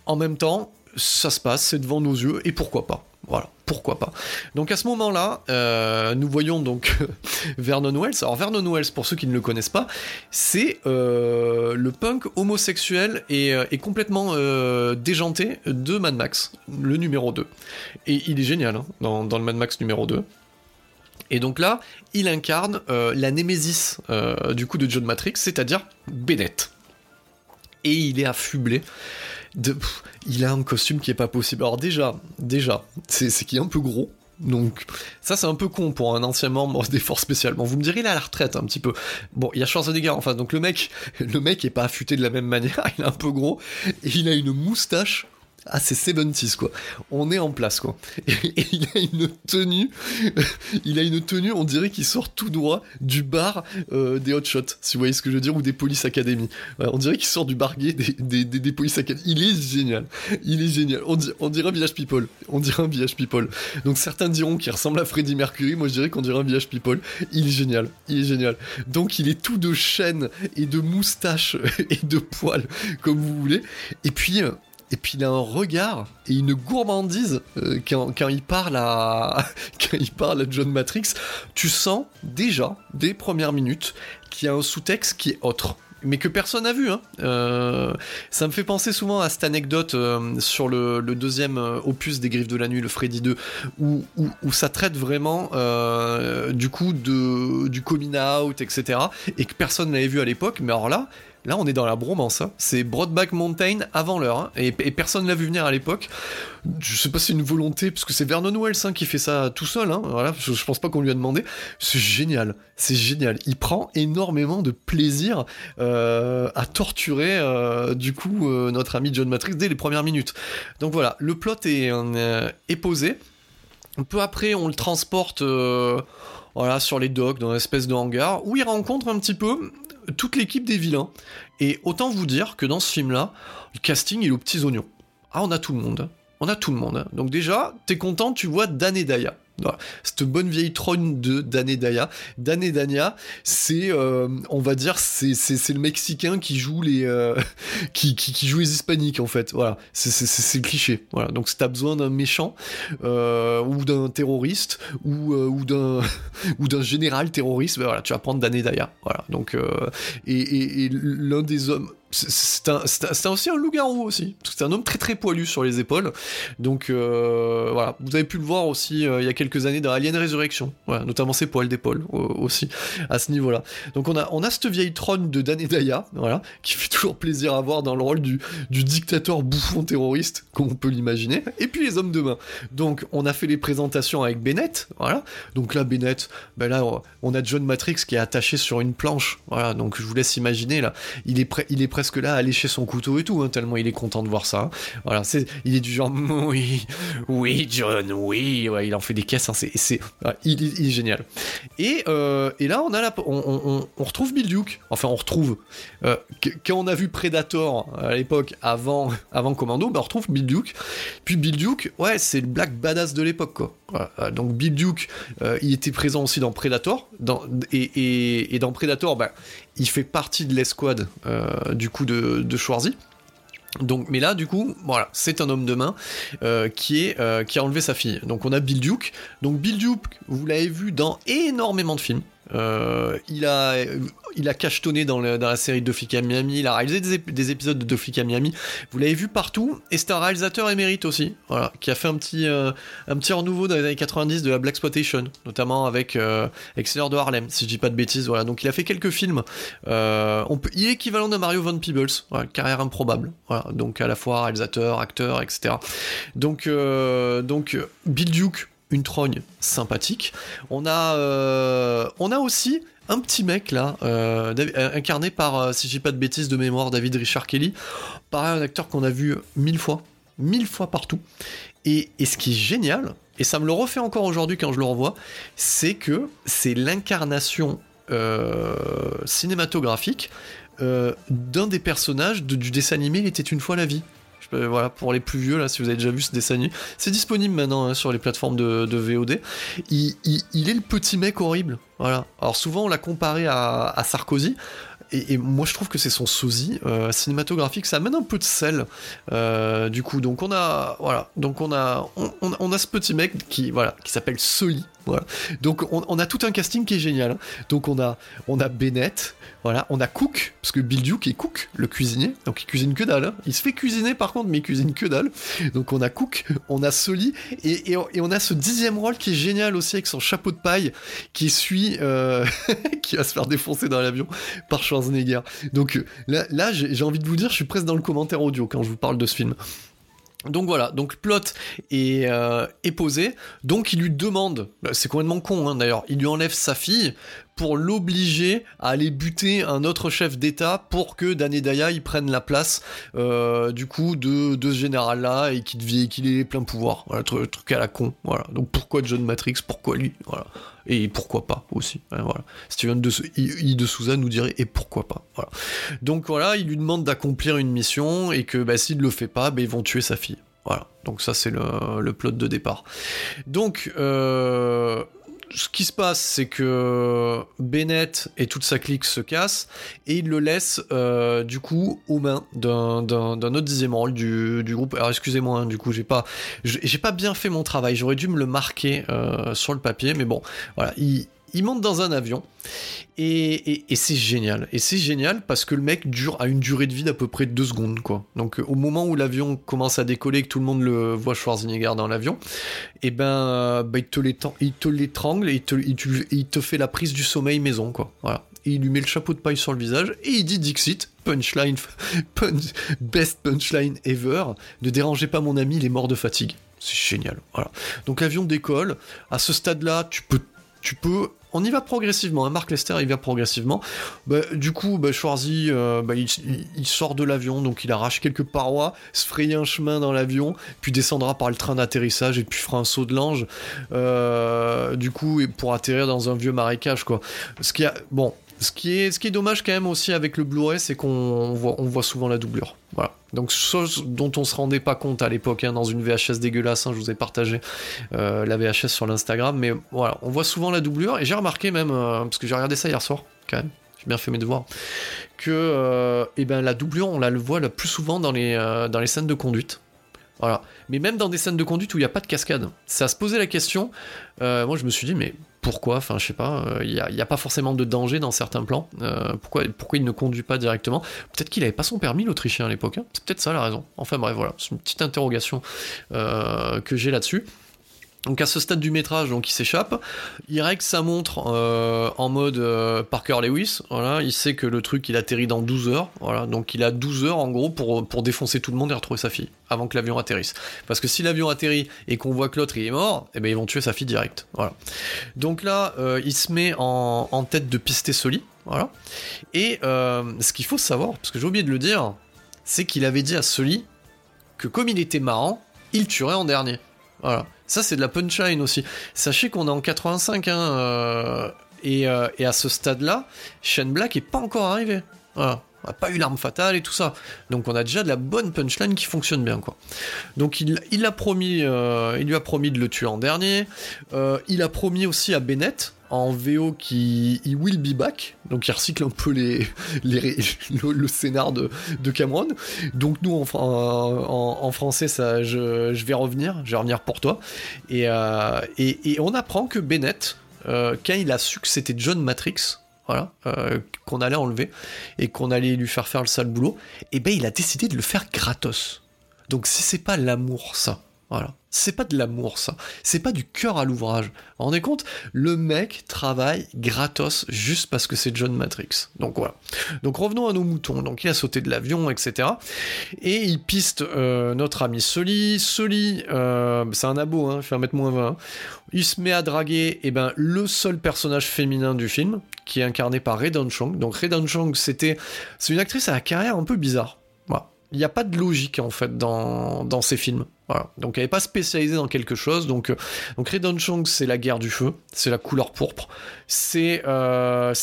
en même temps, ça se passe, c'est devant nos yeux, et pourquoi pas? Voilà, pourquoi pas Donc à ce moment-là, euh, nous voyons donc [laughs] Vernon Wells. Alors Vernon Wells, pour ceux qui ne le connaissent pas, c'est euh, le punk homosexuel et, euh, complètement déjanté de Mad Max, le numéro 2. Et il est génial hein, dans, le Mad Max numéro 2. Et donc là, il incarne la némésis du coup de John Matrix, c'est-à-dire Bennett. Et il est affublé il a un costume qui est pas possible. Alors déjà, déjà, c'est qu'il est un peu gros. Donc ça c'est un peu con pour un ancien membre [laughs] des forces spéciales. Vous me direz il est à la retraite un petit peu. Bon, il y a Schwarzenegger en face, donc le mec, [laughs] le mec est pas affûté de la même [laughs] manière, il est un peu gros et il a une moustache. Ah, c'est 70s quoi. On est en place quoi. Il a une tenue, [laughs] il a une tenue, on dirait qu'il sort tout droit du bar euh, des Hot Shots, si vous voyez ce que je veux dire, ou des Police Academy. Ouais, on dirait qu'il sort du bar des, des, des, Police Academy. Il est génial. Il est génial. On dirait un Village People. On dirait un Village People. Donc certains diront qu'il ressemble à Freddie Mercury. Moi je dirais qu'on dirait un Village People. Il est génial. Il est génial. Donc il est tout de chaîne et de moustache [laughs] et de poils, comme vous voulez. Et puis. euh, et puis il a un regard et une gourmandise euh, quand, il parle à [laughs] quand il parle à John Matrix. Tu sens déjà des premières minutes qu'il y a un sous-texte qui est autre. Mais que personne n'a vu. Hein. Euh, ça me fait penser souvent à cette anecdote euh, sur le, deuxième opus des Griffes de la Nuit, le Freddy 2, où, ça traite vraiment du coup du coming out, etc. Et que personne n'avait vu à l'époque. Mais alors là, Là, on est dans la bromance. hein. C'est Broadback Mountain avant l'heure. hein. Et, et personne l'a vu venir à l'époque. Je sais pas si c'est une volonté, parce que c'est Vernon Wells hein, qui fait ça tout seul. Voilà, je, je pense pas qu'on lui a demandé. C'est génial. C'est génial. Il prend énormément de plaisir euh, à torturer, euh, du coup, euh, notre ami John Matrix dès les premières minutes. Donc voilà, le plot est, est posé. Peu après, on le transporte sur les docks, dans une espèce de hangar, où il rencontre un petit peu toute l'équipe des vilains. Et autant vous dire que dans ce film-là, le casting est aux petits oignons. Ah, on a tout le monde. On a tout le monde. Donc déjà, t'es content, tu vois Dan et Daya. Cette bonne vieille trône de Dan et Daya. Dan et Dania, c'est, euh, on va dire, c'est, le Mexicain qui joue les, euh, [laughs] qui, joue les Hispaniques en fait. Voilà, c'est, le cliché. Voilà. Donc si t'as besoin d'un méchant euh, ou d'un terroriste ou, d'un [laughs] ou d'un général terroriste, ben voilà, tu vas prendre Dan et Daya. Voilà. Donc et l'un des hommes c'est- un, aussi un loup-garou aussi. C'est un homme très très poilu sur les épaules. Donc euh, voilà, vous avez pu le voir aussi euh, il y a quelques années dans Alien Resurrection. Voilà, notamment ses poils d'épaule au- aussi à ce niveau-là. Donc on a on a cette vieille trône de Dan et Daya, voilà, qui fait toujours plaisir à voir dans le rôle du, du dictateur bouffon terroriste, comme on peut l'imaginer. Et puis les hommes de main. Donc on a fait les présentations avec Bennett, voilà. Donc là Bennett, ben là on a John Matrix qui est attaché sur une planche, voilà. Donc je vous laisse imaginer là, il est prêt, il est presque là à lécher son couteau et tout, hein, tellement il est content de voir ça. Voilà, c'est, il est du genre [laughs] oui, oui John, oui, ouais, il en fait des caisses, hein, c'est, il, est génial. Et, euh, et là on a la, on, on- retrouve Bill Duke, enfin on retrouve euh, quand on a vu Predator à l'époque avant, [laughs] avant Commando, bah, on retrouve Bill Duke. Puis Bill Duke, ouais, c'est le black badass de l'époque, quoi. Euh, Donc Bill Duke, euh, il était présent aussi dans Predator, dans, et dans Predator, bah, il fait partie de l'escouade euh, du coup de, Schwarzy. Mais là, du coup, voilà, c'est un homme de main euh, qui, euh, qui a enlevé sa fille. Donc, on a Bill Duke. Donc, Bill Duke, vous l'avez vu dans énormément de films. Euh, il, a, il a cachetonné dans, dans la série de Flics à Miami, il a réalisé des, ép- des épisodes de Flics à Miami. Vous l'avez vu partout, et c'est un réalisateur émérite aussi, qui a fait un petit, euh, un petit renouveau dans les années 90 de la Black Exploitation, notamment avec euh, de Harlem, si je dis pas de bêtises. Voilà, donc il a fait quelques films. Euh, il est équivalent de Mario Von Peebles, carrière improbable. Donc à la fois réalisateur, acteur, etc. Donc, donc Bill Duke, une trogne sympathique. On a, euh, on a aussi un petit mec là, euh, euh, incarné par, si dis pas de bêtises de mémoire, David Richard Kelly. Pareil, un acteur qu'on a vu mille fois, mille fois partout. Et, et ce qui est génial, et ça me le refait encore aujourd'hui quand je le revois, c'est que c'est l'incarnation cinématographique d'un des personnages du dessin animé était une fois la vie. Voilà, pour les plus vieux, là, si vous avez déjà vu ce dessin animé, c'est disponible maintenant hein, sur les plateformes de, VOD. Il, est le petit mec horrible. Voilà. Alors souvent, on l'a comparé à, Sarkozy. Et, moi, je trouve que c'est son sosie euh, cinématographique. Ça amène un peu de sel, euh, du coup. Donc on a, voilà. Donc on a, on, a ce petit mec qui, voilà, qui s'appelle Soli. Voilà. Donc on, a tout un casting qui est génial. hein. Donc on a, on a Bennett, voilà, on a Cook, parce que Bill Duke est Cook, le cuisinier, donc il cuisine que dalle. hein. Il se fait cuisiner par contre, mais il cuisine que dalle. Donc on a Cook, on a Soli, et, on a ce dixième rôle qui est génial aussi avec son chapeau de paille, qui suit, euh, [laughs] qui va se faire défoncer dans l'avion par Schwarzenegger. Donc euh, là, j'ai envie de vous dire, je suis presque dans le commentaire audio quand je vous parle de ce film. Donc voilà, donc plot est, euh, posé, donc il lui demande, bah, c'est complètement con hein, d'ailleurs, il lui enlève sa fille pour l'obliger à aller buter un autre chef d'État pour que Dan et Daya il prenne la place euh, du coup de, ce général-là et qu'il ait plein pouvoir. Voilà, truc, à la con. Voilà. Donc pourquoi John Matrix? Pourquoi lui? Voilà. Et pourquoi pas aussi. hein, voilà. Steven de, I, de Souza nous dirait et pourquoi pas. Voilà. Donc voilà, il lui demande d'accomplir une mission et que bah, s'il le fait pas, bah, ils vont tuer sa fille. Voilà. Donc ça c'est le, le plot de départ. Donc euh, ce qui se passe, c'est que Bennett et toute sa clique se cassent et il le laisse euh, du coup aux mains d'un, autre rôle du, du groupe. Alors excusez-moi, hein, du coup j'ai pas pas bien fait mon travail. J'aurais dû me le marquer euh, sur le papier, mais bon, voilà. Il, il monte dans un avion et, et- c'est génial. Et c'est génial parce que le mec dure a une durée de vie d'à peu près deux secondes, quoi. Donc euh, au moment où l'avion commence à décoller, et que tout le monde le voit Schwarzenegger dans l'avion, et ben, euh, bah, il te l'étrangle et il te, il te- il te fait la prise du sommeil maison, quoi. Voilà. Et il lui met le chapeau de paille sur le visage et il dit Dixit, punchline, [laughs] punch- best punchline ever. Ne dérangez pas mon ami, il est mort de fatigue. C'est génial. Voilà. Donc l'avion décolle. À ce stade-là, tu peux, tu peux. On y va progressivement. hein. Mark Lester, il va progressivement. Bah, du coup, bah, Schwarzy, euh, bah, il, sort de l'avion, donc il arrache quelques parois, se fraye un chemin dans l'avion, puis descendra par le train d'atterrissage et puis fera un saut de l'ange. euh, du coup, pour atterrir dans un vieux marécage, quoi. Ce qui a, bon, ce qui est, dommage quand même aussi avec le Blu-ray, c'est qu'on voit, souvent la doublure. Voilà. Donc chose dont on se rendait pas compte à l'époque hein, dans une VHS dégueulasse. hein, je vous ai partagé euh, la VHS sur l'Instagram, mais voilà, on voit souvent la doublure et j'ai remarqué même euh, parce que j'ai regardé ça hier soir quand même. J'ai bien fait mes devoirs. Que euh, eh ben, la doublure, on la voit le plus souvent dans les, scènes de conduite. Voilà. Mais même dans des scènes de conduite où il n'y a pas de cascade. Ça se posait la question. moi, je me suis dit, mais pourquoi Enfin, je sais pas. euh, Il n'y a, pas forcément de danger dans certains plans. Euh, pourquoi, pourquoi il ne conduit pas directement Peut-être qu'il n'avait pas son permis, l'Autrichien, à l'époque. hein. C'est peut-être ça la raison. Enfin, bref, voilà. C'est une petite interrogation euh, que j'ai là-dessus. Donc à ce stade du métrage, donc il s'échappe. Il règle sa montre euh, en mode euh, Parker Lewis. Voilà, il sait que le truc il atterrit dans 12 heures. Voilà, donc il a 12 heures en gros pour, pour défoncer tout le monde et retrouver sa fille avant que l'avion atterrisse. Parce que si l'avion atterrit et qu'on voit que l'autre il est mort, eh ben ils vont tuer sa fille direct. Voilà. Donc là, euh, il se met en, en tête de pister Soli. Voilà. Et ce qu'il faut savoir, parce que j'ai oublié de le dire, c'est qu'il avait dit à Soli que comme il était marrant, il tuerait en dernier. Voilà. Ça, c'est de la punchline aussi. Sachez qu'on est en 85, hein, euh, et, euh, et à ce stade-là, Shane Black est pas encore arrivé. On n'a pas eu l'arme fatale et tout ça. Donc on a déjà de la bonne punchline qui fonctionne bien, quoi. Donc il, a promis, euh, il lui a promis de le tuer en dernier. Euh, il a promis aussi à Bennett en VO qui il will be back, donc il recycle un peu les, les [laughs] le, scénar de, de Cameron. Donc nous en, français, ça, je, vais revenir, je vais revenir pour toi. Et, euh, et, on apprend que Bennett, quand il a su que c'était John Matrix, euh, qu'on allait enlever et qu'on allait lui faire faire le sale boulot, et ben il a décidé de le faire gratos. Donc si c'est pas l'amour ça, voilà. C'est pas de l'amour, ça. C'est pas du cœur à l'ouvrage. Vous vous rendez compte? Le mec travaille gratos juste parce que c'est John Matrix. Donc voilà. Donc revenons à nos moutons. Donc il a sauté de l'avion, etc. Et il piste euh, notre ami Sully. Sully, euh, c'est un abo, hein, fait 1m-20. Il se met à draguer eh ben, le seul personnage féminin du film, qui est incarné par Ray Chong. Donc Ray Chong, c'était... C'est une actrice à la carrière un peu bizarre. Voilà. Il n'y a pas de logique en fait dans, dans ces films. Donc elle n'est pas spécialisée dans quelque chose. Donc, donc Redon Chong, c'est la guerre du feu, c'est la couleur pourpre, c'est euh,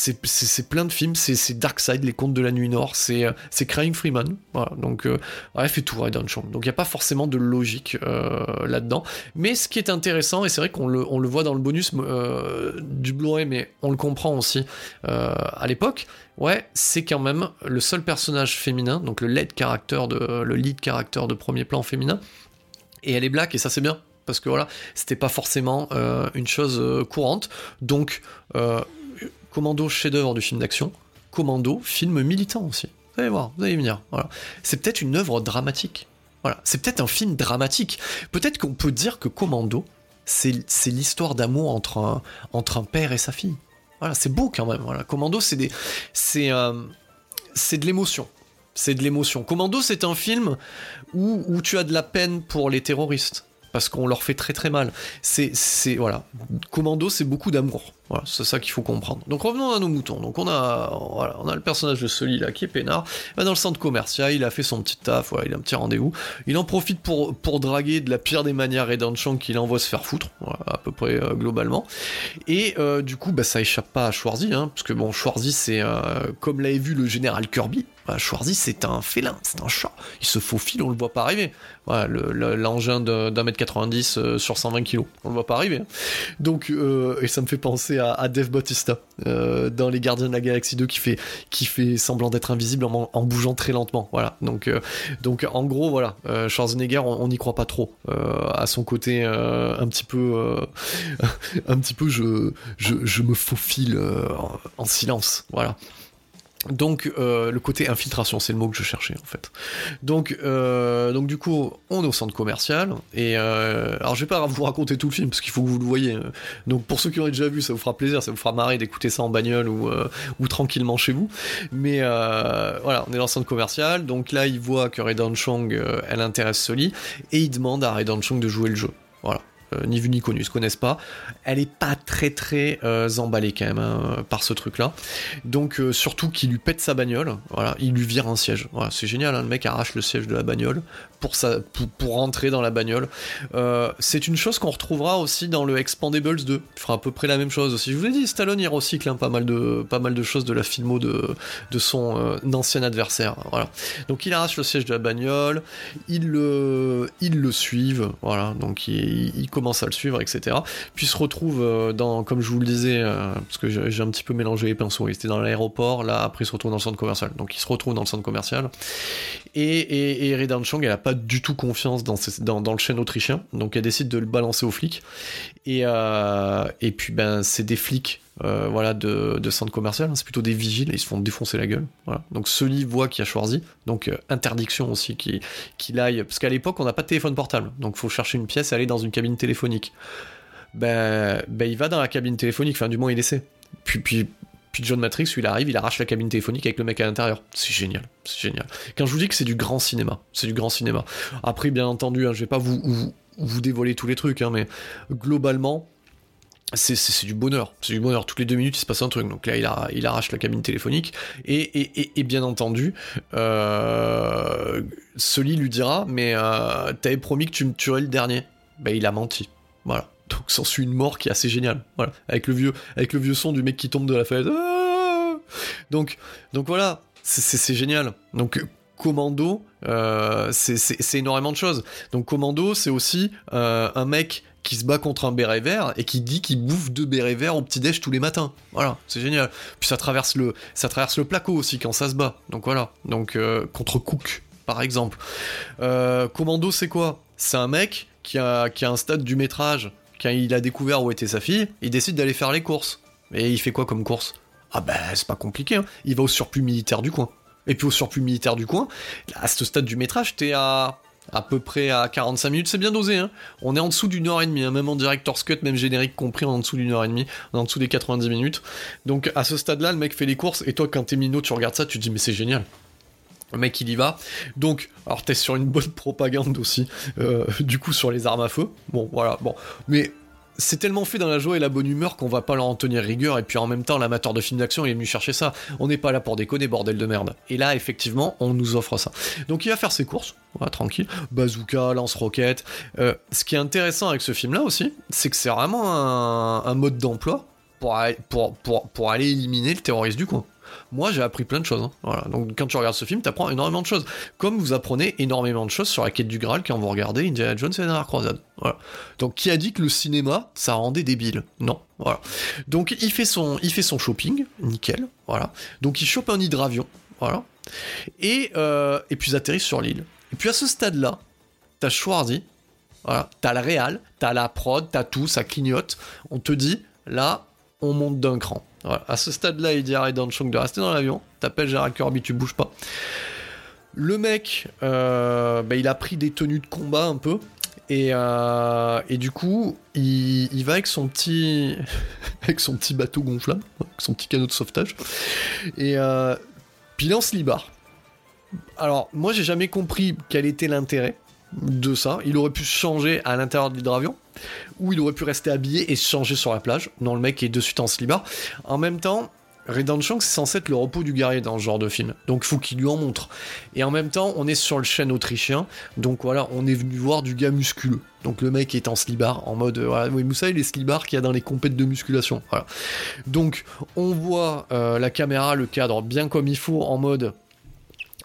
plein de films, c'est Darkseid, les contes de la nuit nord, c'est c'est Crying Freeman. Donc euh, elle fait tout Chong. Donc il n'y a pas forcément de logique euh, là-dedans. Mais ce qui est intéressant, et c'est vrai qu'on le, on le voit dans le bonus euh, du Blu-ray, mais on le comprend aussi euh, à l'époque, ouais, c'est quand même le seul personnage féminin, donc le lead character de, le lead character de premier plan féminin, et elle est black et ça c'est bien. Parce que voilà c'était pas forcément euh, une chose euh, courante. Donc euh, Commando chef d'œuvre du film d'action Commando film militant aussi. Vous allez voir vous allez venir voilà. C'est peut-être une œuvre dramatique. Voilà. C'est peut-être un film dramatique. Peut-être qu'on peut dire que Commando c'est l'histoire d'amour entre un, entre un père et sa fille. Voilà c'est beau quand même voilà. Commando c'est des c'est c'est de l'émotion c'est de l'émotion. Commando, c'est un film où, où, tu as de la peine pour les terroristes. Parce qu'on leur fait très très mal. C'est, c'est voilà. Commando, c'est beaucoup d'amour. C'est ça qu'il faut comprendre. Donc revenons à nos moutons. Donc on a, voilà, on a le personnage de Sully là qui est peinard. Il va dans le centre commercial, il a fait son petit taf, voilà, il a un petit rendez-vous. Il en profite pour, pour draguer de la pire des manières et d'un Chang qu'il envoie se faire foutre, à peu près euh, globalement. Et euh, du coup, bah, ça échappe pas à Schwarzy, hein, parce que bon, Schwarzy c'est euh, comme l'avait vu le général Kirby. Bah, Schwarzy c'est un félin, c'est un chat. Il se faufile, on le voit pas arriver. Voilà, l'engin le, d'un mètre 90 sur 120 kg, on le voit pas arriver. Hein. Donc, et ça me fait penser à, à Dave Bautista euh, dans Les Gardiens de la Galaxie 2 qui fait, qui fait semblant d'être invisible en, bougeant très lentement. Voilà. Donc, euh, donc en gros, voilà, euh, Schwarzenegger, on n'y croit pas trop à son côté un petit peu, [laughs] un petit peu, je, je, je me faufile en silence. Voilà. Donc euh, le côté infiltration, c'est le mot que je cherchais en fait. Donc euh, donc du coup, on est au centre commercial et euh, alors je vais pas vous raconter tout le film parce qu'il faut que vous le voyez. Donc pour ceux qui ont déjà vu, ça vous fera plaisir, ça vous fera marrer d'écouter ça en bagnole ou euh, ou tranquillement chez vous. Mais euh, voilà, on est dans le centre commercial. Donc là, il voit que Redon Chong, elle intéresse Soli et il demande à Redon Chong de jouer le jeu. Euh, ni vu ni connu, se connaissent pas. Elle est pas très très euh, emballée quand même hein, par ce truc-là. Donc euh, surtout qu'il lui pète sa bagnole, voilà, il lui vire un siège. Voilà, c'est génial, hein, le mec arrache le siège de la bagnole pour, pour, pour rentrer dans la bagnole. Euh, c'est une chose qu'on retrouvera aussi dans le Expandables 2. Il fera à peu près la même chose aussi. Je vous l'ai dit, Stallone il recycle hein, pas mal de pas mal de choses de la filmo de, de son euh, ancien adversaire. Voilà. Donc il arrache le siège de la bagnole, il le il le suivent, voilà. Donc il, commence à le suivre, etc. Puis il se retrouve euh, dans, comme je vous le disais, parce que j'ai un petit peu mélangé les pinceaux. Il était dans l'aéroport, là après il se retrouve dans le centre commercial. Donc il se retrouve dans le centre commercial. Et, et, et elle a pas du tout confiance dans, le chêne autrichien, donc elle décide de le balancer aux flics. Et, euh, puis ben c'est des flics euh, voilà, de, centre commercial, c'est plutôt des vigiles, ils se font défoncer la gueule. Voilà. Donc Sully voit qu'il y a Schwarzy, donc euh, interdiction aussi qu'il qu aille, parce qu'à l'époque on n'a pas de téléphone portable, donc faut chercher une pièce et aller dans une cabine téléphonique. Ben, ben il va dans la cabine téléphonique, enfin du moins il essaie. Puis, puis, puis John Matrix, il arrive, il arrache la cabine téléphonique avec le mec à l'intérieur. C'est génial, c'est génial. Quand je vous dis que c'est du grand cinéma, c'est du grand cinéma. Après, bien entendu, hein, je vais pas vous, vous, dévoiler tous les trucs, hein, mais globalement, c'est du bonheur, c'est du bonheur. Toutes les deux minutes, il se passe un truc. Donc là, il, arrache la cabine téléphonique. Et, et, et, et bien entendu, euh, Sully lui dira Mais euh, t'avais promis que tu me tuerais le dernier. Ben, il a menti. Voilà. Donc s'ensuit une mort qui est assez géniale. Voilà. Avec le vieux, avec le vieux son du mec qui tombe de la fenêtre. Ah donc, voilà. c'est- génial. Donc euh, Commando, euh, c'est- énormément de choses. Donc Commando, c'est aussi euh, un mec qui se bat contre un béret vert et qui dit qu'il bouffe deux bérets verts au petit déj tous les matins. Voilà, c'est génial. Puis ça traverse le, ça traverse le placo aussi quand ça se bat. Donc voilà. Donc contre Cook, par exemple. Commando, c'est quoi? C'est un mec qui a, qui a un stade du métrage. Quand il a découvert où était sa fille, il décide d'aller faire les courses. Et il fait quoi comme course? Ah ben, c'est pas compliqué. hein. Il va au surplus militaire du coin. Et puis au surplus militaire du coin, à ce stade du métrage, t'es à à peu près à 45 minutes, c'est bien dosé. Hein. On est en dessous d'une heure et demie, hein, même en director's cut, même générique compris, en dessous d'une heure et demie, on est en dessous des 90 minutes. Donc à ce stade-là, le mec fait les courses, et toi, quand t'es minot, tu regardes ça, tu te dis, mais c'est génial. Le mec, il y va. Donc, alors t'es sur une bonne propagande aussi, euh, du coup, sur les armes à feu. Bon, voilà, bon. Mais c'est tellement fait dans la joie et la bonne humeur qu'on va pas leur en tenir rigueur, et puis en même temps, l'amateur de films d'action, il est venu chercher ça. On n'est pas là pour déconner, bordel de merde. Et là, effectivement, on nous offre ça. Donc il va faire ses courses, tranquille. Bazooka, lance-roquette. Euh, ce qui est intéressant avec ce film-là aussi, c'est que c'est vraiment un, mode d'emploi pour aller éliminer le terroriste du coin. Moi, j'ai appris plein de choses. hein. Voilà. Donc, quand tu regardes ce film, tu apprends énormément de choses. Comme vous apprenez énormément de choses sur la quête du Graal quand vous regardez Indiana Jones et la dernière croisade. Voilà. Donc, qui a dit que le cinéma, ça rendait débile? Non. Voilà. Donc, il fait son, il fait son shopping, nickel. Voilà. Donc, il chope un hydravion. Voilà. Et, euh, et puis, ils atterrissent sur l'île. Et puis, à ce stade-là, t'as Schwarzy. Voilà. T'as le réal, t'as la prod, t'as tout, ça clignote. On te dit, là, on monte d'un cran. À ce stade-là, il dit à Ray Chong de rester dans l'avion. T'appelles Gérard Kirby, tu bouges pas. Le mec, euh, bah, il a pris des tenues de combat un peu. Et, euh, du coup, il, va avec son petit, [laughs] avec son petit bateau gonflable, avec son petit canot de sauvetage. Et euh, puis il. Alors, moi, j'ai jamais compris quel était l'intérêt de ça. Il aurait pu changer à l'intérieur de l'hydravion, ou il aurait pu rester habillé et se changer sur la plage. Non, le mec est de suite en slibard. En même temps, Redemption, c'est censé être le repos du guerrier dans ce genre de film. Donc, il faut qu'il lui en montre. Et en même temps, on est sur le chêne autrichien. Donc, voilà, on est venu voir du gars musculeux. Donc, le mec est en slibard, en mode. euh, Voilà, oui, vous savez, les slibards qu'il y a dans les compètes de musculation. Donc, on voit euh, la caméra, le cadre bien comme il faut, en mode.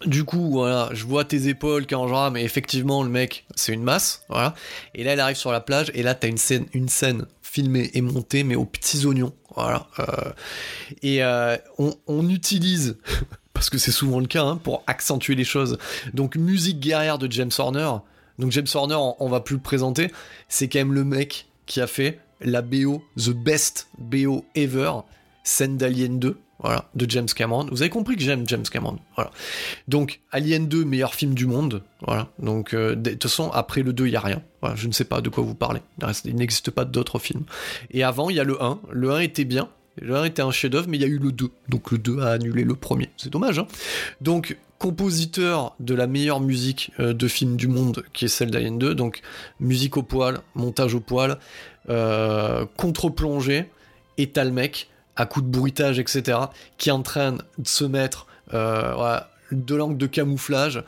Du coup, voilà, je vois tes épaules rame, et effectivement, le mec, c'est une masse, voilà. Et là, il arrive sur la plage, et là, t'as une scène, une scène filmée et montée, mais aux petits oignons, voilà. Euh, et euh, on, on utilise, [laughs] parce que c'est souvent le cas, hein, pour accentuer les choses. Donc, musique guerrière de James Horner. Donc, James Horner, on, on va plus le présenter, c'est quand même le mec qui a fait la BO, the best BO ever, scène d'Alien 2. Voilà, de James Cameron. Vous avez compris que j'aime James Cameron. Voilà. Donc, Alien 2, meilleur film du monde. Voilà. Donc, euh, de toute façon, après le 2, il n'y a rien. Je ne sais pas de quoi vous parlez. Il n'existe pas d'autres films. Et avant, il y a le 1. Le 1 était bien. Le 1 était un chef-d'œuvre, mais il y a eu le 2. Donc, le 2 a annulé le premier. C'est dommage, hein. Donc, compositeur de la meilleure musique euh, de film du monde, qui est celle d'Alien 2. Donc, musique au poil, montage au poil, euh, contre-plongée, et à coup de bruitage, etc., qui est en train de se mettre euh, de langue de camouflage.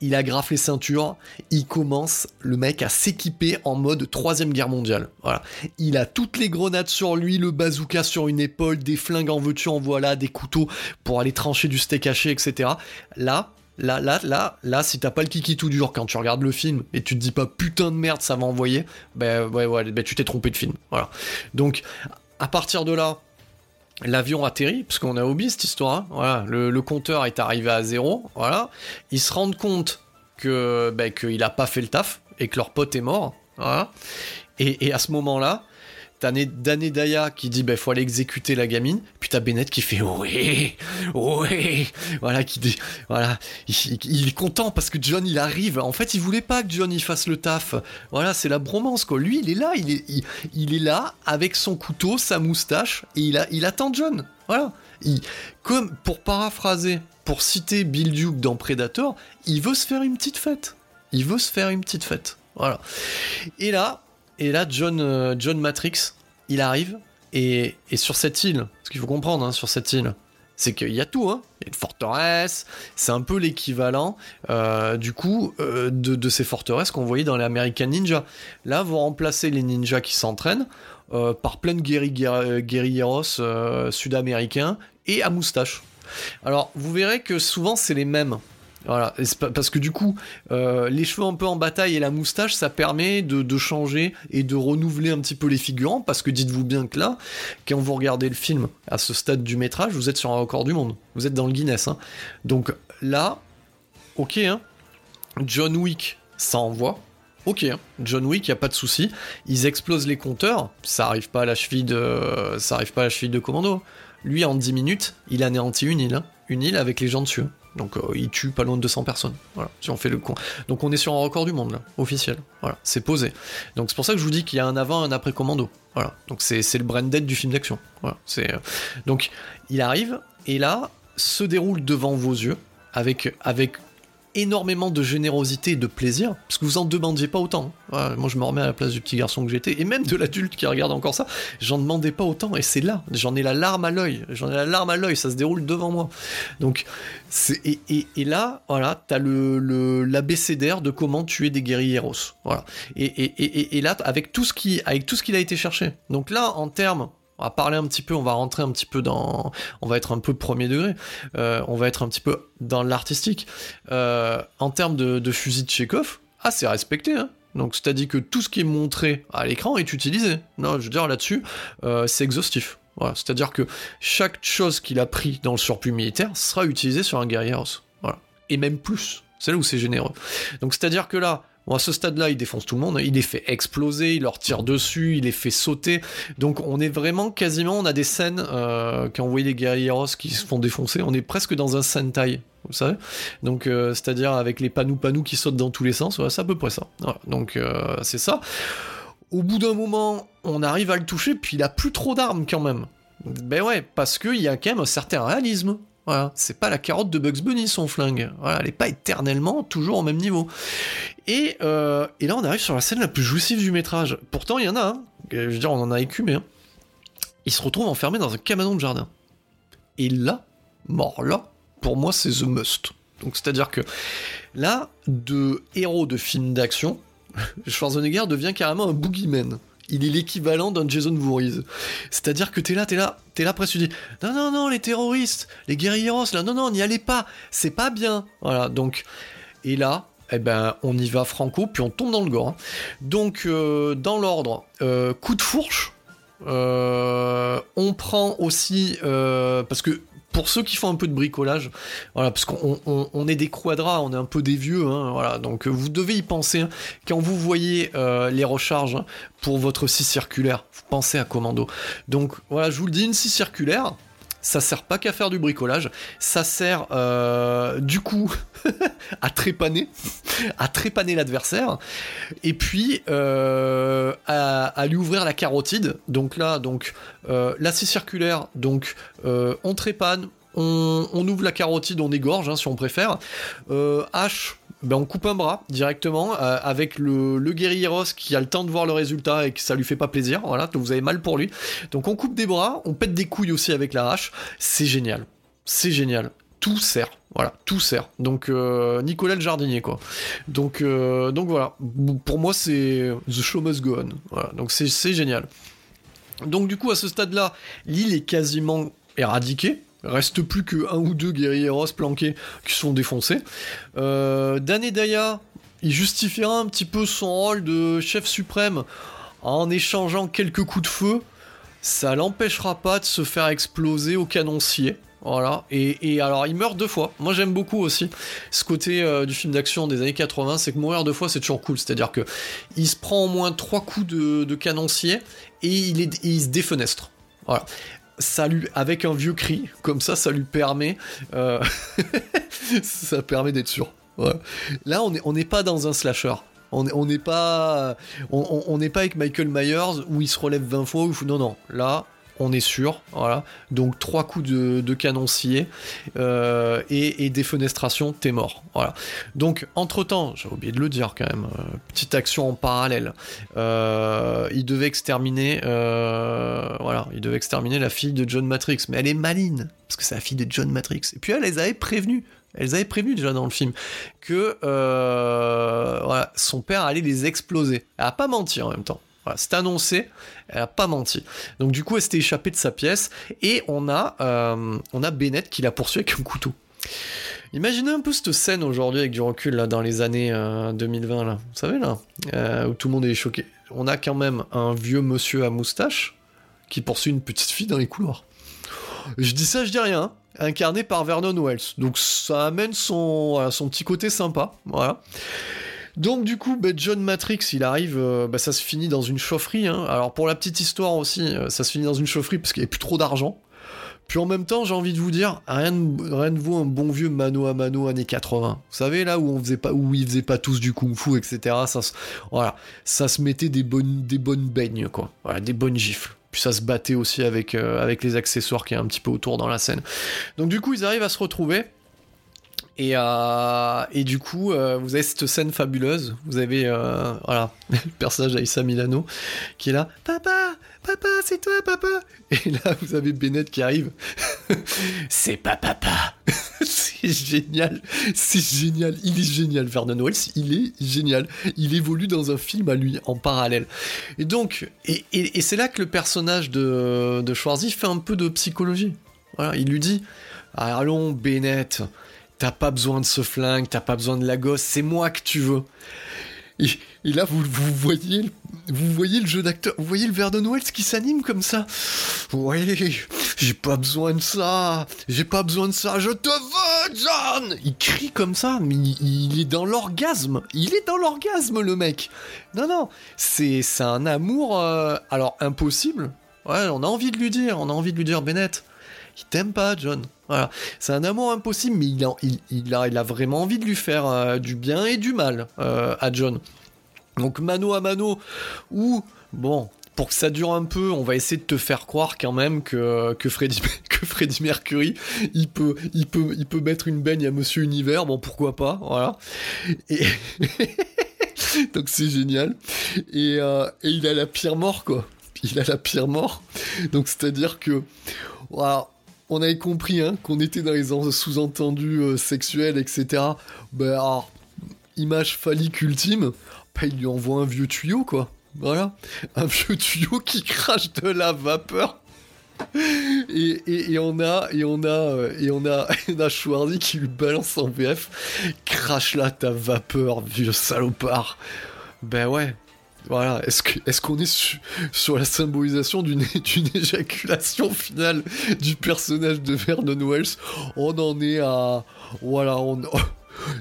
Il agrafe les ceintures. Il commence, le mec, à s'équiper en mode troisième guerre mondiale. Voilà. Il a toutes les grenades sur lui, le bazooka sur une épaule, des flingues en veux-tu, en voilà, des couteaux pour aller trancher du steak haché, etc. Là, Là, là, là, là, si t'as pas le kiki tout dur quand tu regardes le film et tu te dis pas putain de merde, ça va envoyer, ben ouais, ouais, ben tu t'es trompé de film. Voilà. Donc, à partir de là, L'avion atterrit, parce qu'on a oublié cette histoire. hein. Voilà, le, compteur est arrivé à zéro. Voilà, ils se rendent compte que ben, qu'il a pas fait le taf et que leur pote est mort. Et à ce moment-là, t'as Né- Dané Daya qui dit ben faut aller exécuter la gamine. Puis t'as Bennett qui fait oui, oui, voilà qui dit voilà, il, est content parce que John il arrive. En fait, il voulait pas que John fasse le taf. Voilà, c'est la bromance quoi. Lui, il est là, il est, là avec son couteau, sa moustache et il, a, il attend John. Voilà. Il, comme pour paraphraser, pour citer Bill Duke dans Predator, il veut se faire une petite fête. Il veut se faire une petite fête. Voilà. Et là, et là, John, euh, John Matrix, il arrive et, et sur cette île, ce qu'il faut comprendre hein, sur cette île, c'est qu'il y a tout, hein. Il y a une forteresse, c'est un peu l'équivalent, euh, du coup, euh, de, ces forteresses qu'on voyait dans les American Ninja. Là, vous remplacez les ninjas qui s'entraînent par plein de guéri- euh, sud-américains et à moustache. Alors, vous verrez que souvent, c'est les mêmes. Voilà, parce que du coup, euh, les cheveux un peu en bataille et la moustache, ça permet de, de changer et de renouveler un petit peu les figurants, parce que dites-vous bien que là, quand vous regardez le film à ce stade du métrage, vous êtes sur un record du monde, vous êtes dans le Guinness. hein. Donc là, ok, hein, John Wick, ça envoie. Ok, hein, John Wick, y a pas de souci. Ils explosent les compteurs, ça arrive pas à la cheville de, ça arrive pas à la cheville de commando. Lui, en 10 minutes, il anéantit une île, hein. une île avec les gens dessus. Donc euh, il tue pas loin de 200 personnes. Voilà, si on fait le con. Donc on est sur un record du monde officiel. Voilà, c'est posé. Donc c'est pour ça que je vous dis qu'il y a un avant, un après commando. Voilà. Donc c'est le branded du film d'action. C'est euh, donc il arrive et là se déroule devant vos yeux avec avec énormément de générosité et de plaisir, parce que vous en demandiez pas autant. Moi, je me remets à la place du petit garçon que j'étais, et même de l'adulte qui regarde encore ça, j'en demandais pas autant, et c'est là, j'en ai la larme à l'œil, j'en ai la larme à l'œil, ça se déroule devant moi. Donc, c'est, et, et, là, voilà, t'as le, le, l'abécédaire de comment tuer des guerrieros. Voilà. Et- et là, avec tout ce qui, avec tout ce qu'il a été cherché. Donc là, en termes, on va parler un petit peu, on va rentrer un petit peu dans, on va être un peu premier degré, euh, on va être un petit peu dans l'artistique. Euh, en termes de, fusil de Chekhov, ah, c'est respecté, hein. Donc, c'est-à-dire que tout ce qui est montré à l'écran est utilisé. Non, je veux dire, là-dessus, euh, c'est exhaustif. C'est-à-dire que chaque chose qu'il a pris dans le surplus militaire sera utilisée sur un guerrieros. Voilà. Et même plus. C'est là où c'est généreux. Donc, c'est-à-dire que là, bon, à ce stade-là, il défonce tout le monde. Il les fait exploser, il leur tire dessus, il les fait sauter. Donc, on est vraiment quasiment, on a des scènes, euh, quand on voit les guerrieros qui se font défoncer, on est presque dans un Sentai. Vous savez Donc, euh, c'est-à-dire avec les panous panous qui sautent dans tous les sens, c'est à peu près ça. Voilà. Donc, euh, c'est ça. Au bout d'un moment, on arrive à le toucher, puis il a plus trop d'armes quand même. Ben ouais, parce qu'il y a quand même un certain réalisme. Voilà, c'est pas la carotte de Bugs Bunny son flingue. Voilà, elle est pas éternellement toujours au même niveau. Et, euh, là, on arrive sur la scène la plus jouissive du métrage. Pourtant, il y en a. Hein. Je veux dire, on en a écumé. Hein. Il se retrouve enfermé dans un cabanon de jardin. Et là, mort là, pour moi, c'est The Must. Donc, c'est-à-dire que là, de héros de film d'action, [laughs] Schwarzenegger devient carrément un boogeyman. Il est l'équivalent d'un Jason Voorhees. C'est-à-dire que t'es là, t'es là, t'es là presque tu dis non non non les terroristes, les guerrilleros là, non non n'y allez pas, c'est pas bien. Voilà donc et là eh ben on y va franco puis on tombe dans le gore. hein. Donc euh, dans l'ordre, euh, coup de fourche. Euh, on prend aussi parce que pour ceux qui font un peu de bricolage, voilà, parce qu'on on- est des quadras, on est un peu des vieux, hein, voilà, donc euh, vous devez y penser quand vous voyez euh, les recharges hein, pour votre scie circulaire, vous pensez à commando. Donc voilà, je vous le dis, une scie circulaire, ça sert pas qu'à faire du bricolage, ça sert euh, du coup [laughs] à trépaner, à trépaner l'adversaire, et puis euh, à, lui ouvrir la carotide. Donc là, donc euh, circulaire, donc on trépane, on, ouvre la carotide, on égorge hein, si on préfère. Hache, ben on coupe un bras directement euh, avec le, le guerrieros qui a le temps de voir le résultat et que ça lui fait pas plaisir. Voilà, vous avez mal pour lui. Donc on coupe des bras, on pète des couilles aussi avec la hache. C'est génial, c'est génial. Tout sert, voilà, tout sert. Donc euh, Nicolas le jardinier quoi. Donc euh, donc voilà, pour moi c'est the show must go on. Voilà, donc c'est c'est génial. Donc du coup à ce stade-là, l'île est quasiment éradiquée. Reste plus que un ou deux guerrieros planqués qui sont défoncés. Euh, il justifiera un petit peu son rôle de chef suprême en échangeant quelques coups de feu. Ça l'empêchera pas de se faire exploser au canoncier. Voilà, et, alors il meurt deux fois. Moi j'aime beaucoup aussi ce côté euh, du film d'action des années 80, c'est que mourir deux fois c'est toujours cool. C'est-à-dire que il se prend au moins trois coups de, canoncier et il, il se défenestre. Voilà. Ça avec un vieux cri, comme ça, ça lui permet, euh, [laughs] ça permet d'être sûr. Là, on n'est pas dans un slasher. On n'est pas, on, on- on n'est pas avec Michael Myers où il se relève 20 fois. Non, non. Là, on est sûr. Voilà. Donc trois coups de, de canoncier euh, et, et défenestration, t'es mort. Voilà. Donc entre temps, j'ai oublié de le dire quand même. euh, petite action en parallèle. Euh, il devait exterminer, voilà, il devait exterminer la fille de John Matrix. Mais elle est maline parce que c'est la fille de John Matrix. Et puis elle les avait prévenus. Elles avaient prévenu déjà dans le film que son père allait les exploser. Elle a pas menti en même temps. C'est annoncé, elle a pas menti. Donc du coup, elle s'était échappée de sa pièce et on a, euh, Bennett qui la poursuit avec un couteau. Imaginez un peu cette scène aujourd'hui avec du recul dans les années 2020 là, vous savez là, où tout le monde est choqué. On a quand même un vieux monsieur à moustache qui poursuit une petite fille dans les couloirs. Je dis ça, je dis rien. Hein. Incarné par Vernon Wells. Donc ça amène son, son petit côté sympa. Voilà. Donc du coup, bah, John Matrix, il arrive, euh, bah, ça se finit dans une chaufferie. Hein. Alors pour la petite histoire aussi, euh, ça se finit dans une chaufferie parce qu'il n'y a plus trop d'argent. Puis en même temps, j'ai envie de vous dire, rien de, rien vous un bon vieux mano à mano années 80. Vous savez là où on faisait pas, où ils faisaient pas tous du kung-fu, etc. Ça, voilà, ça se mettait des bonnes, des bonnes baignes quoi. Des bonnes gifles. Puis ça se battait aussi avec, euh, avec les accessoires qui est un petit peu autour dans la scène. Donc du coup, ils arrivent à se retrouver. Et, euh, et du coup, euh, vous avez cette scène fabuleuse. Vous avez voilà, [laughs] le personnage d'Aïssa Milano qui est là. Papa, papa, c'est toi, papa. Et là, vous avez Bennett qui arrive. [laughs] c'est pas papa. [laughs] c'est génial. C'est génial. Il est génial, Vernon Wells. Il est génial. Il évolue dans un film à lui, en parallèle. Et donc, et, c'est là que le personnage de, de Schwarzy fait un peu de psychologie. Voilà, il lui dit Allons, Bennett, t'as pas besoin de ce flingue, t'as pas besoin de la gosse, c'est moi que tu veux. Et, là, vous, vous, voyez, vous voyez le jeu d'acteur, vous voyez le Vernon Wells qui s'anime comme ça. Ouais, j'ai pas besoin de ça, j'ai pas besoin de ça, je te veux, John Il crie comme ça, mais il, est dans l'orgasme, il est dans l'orgasme, le mec. Non, non, c'est un amour, euh, alors impossible. Ouais, on a envie de lui dire, on a envie de lui dire, Bennett, il t'aime pas, John. Voilà. C'est un amour impossible, mais il a, vraiment envie de lui faire euh, du bien et du mal euh, à John. Donc mano à mano, ou bon, pour que ça dure un peu, on va essayer de te faire croire quand même que, Freddy, [laughs] Mercury, il peut mettre une baigne à Monsieur Univers, bon pourquoi pas, voilà. Et [laughs] donc c'est génial. Et, euh, et il a la pire mort, quoi. Il a la pire mort. Donc c'est-à-dire que, voilà, on avait compris hein, qu'on était dans les sous-entendus euh, sexuels, etc. Ben, image phallique ultime, ben, il lui envoie un vieux tuyau, quoi. Voilà. Un [laughs] vieux tuyau qui crache de la vapeur. Et, on a et on a euh, et on a, [laughs] Schwarzy qui lui balance en VF crache là ta vapeur vieux salopard ben ouais voilà, est-ce qu'on est, sur la symbolisation [laughs] d'une éjaculation finale du personnage de Vernon Wells? On en est à... Voilà, on...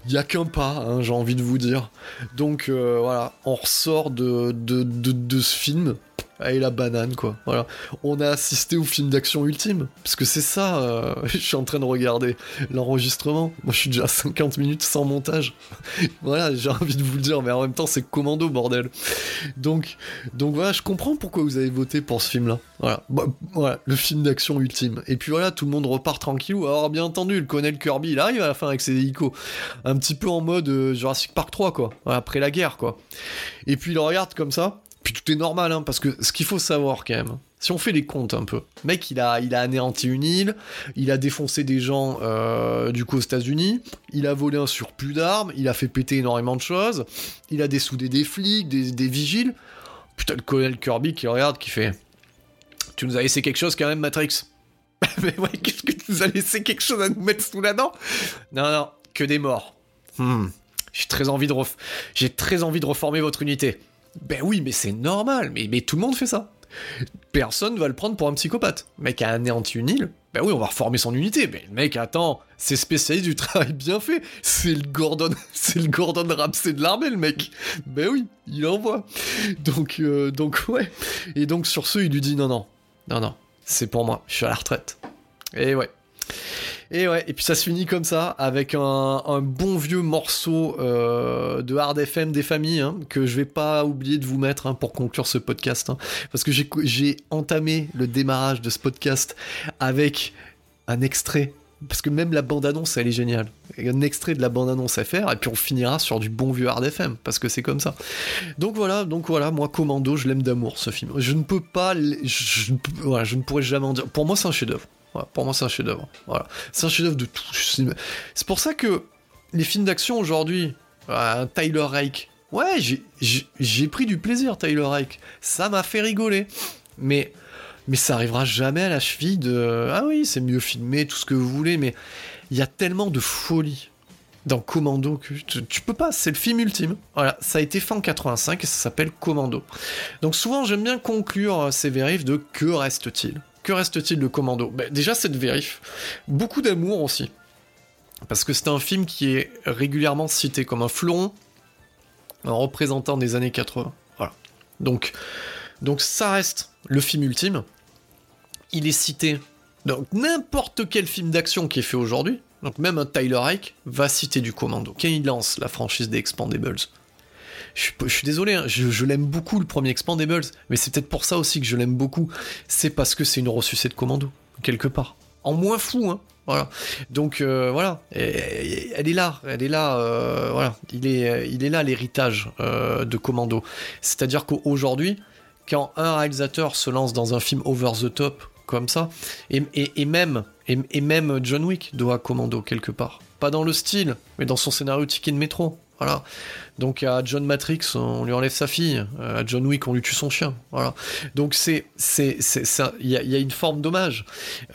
Il n'y a qu'un pas, hein, j'ai envie de vous dire. Donc euh, voilà, on ressort de, de, de ce film et la banane, quoi. Voilà. On a assisté au film d'action ultime, parce que c'est ça, euh, [laughs] je suis en train de regarder l'enregistrement. Moi, je suis déjà à 50 minutes sans montage. [laughs] voilà, j'ai envie de vous le dire, mais en même temps, c'est commando, bordel. Donc, donc voilà, je comprends pourquoi vous avez voté pour ce film-là. Voilà. Bah, voilà, le film d'action ultime. Et puis voilà, tout le monde repart tranquille. Alors, bien entendu, le colonel Kirby, il arrive à la fin avec ses hélicos. Un petit peu en mode euh, Jurassic Park 3, quoi. après la guerre, quoi. Et puis il regarde comme ça puis tout est normal, hein, parce que ce qu'il faut savoir quand même, si on fait les comptes un peu, mec, il a, il a anéanti une île, il a défoncé des gens euh, du coup aux États-Unis, il a volé un surplus d'armes, il a fait péter énormément de choses, il a dessoudé des flics, des, vigiles. Putain, le colonel Kirby qui regarde, qui fait Tu nous as laissé quelque chose quand même, Matrix? [laughs] Mais ouais, qu'est-ce que tu nous as laissé quelque chose à nous mettre sous la dent? Non, non, que des morts. Hmm. J'ai très envie de j'ai très envie de reformer votre unité. Ben oui, mais c'est normal, mais, tout le monde fait ça. Personne va le prendre pour un psychopathe. Le mec a anéanti une île, ben oui, on va reformer son unité. Mais le mec, attends, c'est spécialiste du [laughs] travail bien fait. C'est le Gordon, [laughs] c'est Gordon Ramsay de l'armée, le mec. Ben oui, il envoie. Donc, euh, donc ouais. Et donc sur ce, il lui dit non, non, non, non, c'est pour moi. Je suis à la retraite. Et ouais. Et ouais, et puis ça se finit comme ça, avec un, bon vieux morceau euh, de Hard FM des familles, hein, que je vais pas oublier de vous mettre hein, pour conclure ce podcast. Hein. parce que j'ai entamé le démarrage de ce podcast avec un extrait. Parce que même la bande-annonce, elle est géniale. Un extrait de la bande-annonce à et puis on finira sur du bon vieux Hard FM, parce que c'est comme ça. Donc voilà, donc voilà, moi, Commando, je l'aime d'amour, ce film. Je ne peux pas... Je, je ne pourrais jamais en dire... Pour moi, c'est un chef-d'œuvre pour moi, c'est un chef-d'œuvre. Voilà. C'est un chef-d'œuvre de tout. C'est pour ça que les films d'action aujourd'hui, Tyler Rake, Ouais, j'ai pris du plaisir, Tyler Reich. Ça m'a fait rigoler. Mais, mais ça arrivera jamais à la cheville de. Ah oui, c'est mieux filmé, tout ce que vous voulez, mais il y a tellement de folie dans Commando que tu, peux pas, c'est le film ultime. Voilà, ça a été fait en 85 et ça s'appelle Commando. Donc souvent j'aime bien conclure euh, ces vérifs de que reste-t-il? Que reste-t-il de Commando ben, Déjà cette vérif, beaucoup d'amour aussi. Parce que c'est un film qui est régulièrement cité comme un fleuron, un représentant des années 80. Voilà. Donc, donc ça reste le film ultime. Il est cité dans n'importe quel film d'action qui est fait aujourd'hui. Donc même un Tyler Reich va citer du commando. Quand il lance la franchise des Expandables, je suis, désolé, hein, je, l'aime beaucoup le premier Expandables, mais c'est peut-être pour ça aussi que je l'aime beaucoup. C'est parce que c'est une ressucée de commando, quelque part. En moins fou, hein. Voilà. Donc euh, voilà, elle est là, elle est là, euh, voilà, il est, il est là l'héritage euh, de Commando. C'est-à-dire qu'aujourd'hui, quand un réalisateur se lance dans un film over the top comme ça, et, même, et, même John Wick doit Commando quelque part. Pas dans le style, mais dans son scénario Ticket de métro. Voilà. Donc à John Matrix, on lui enlève sa fille. À John Wick, on lui tue son chien. Voilà. Donc c'est, c'est. Il y, a une forme d'hommage.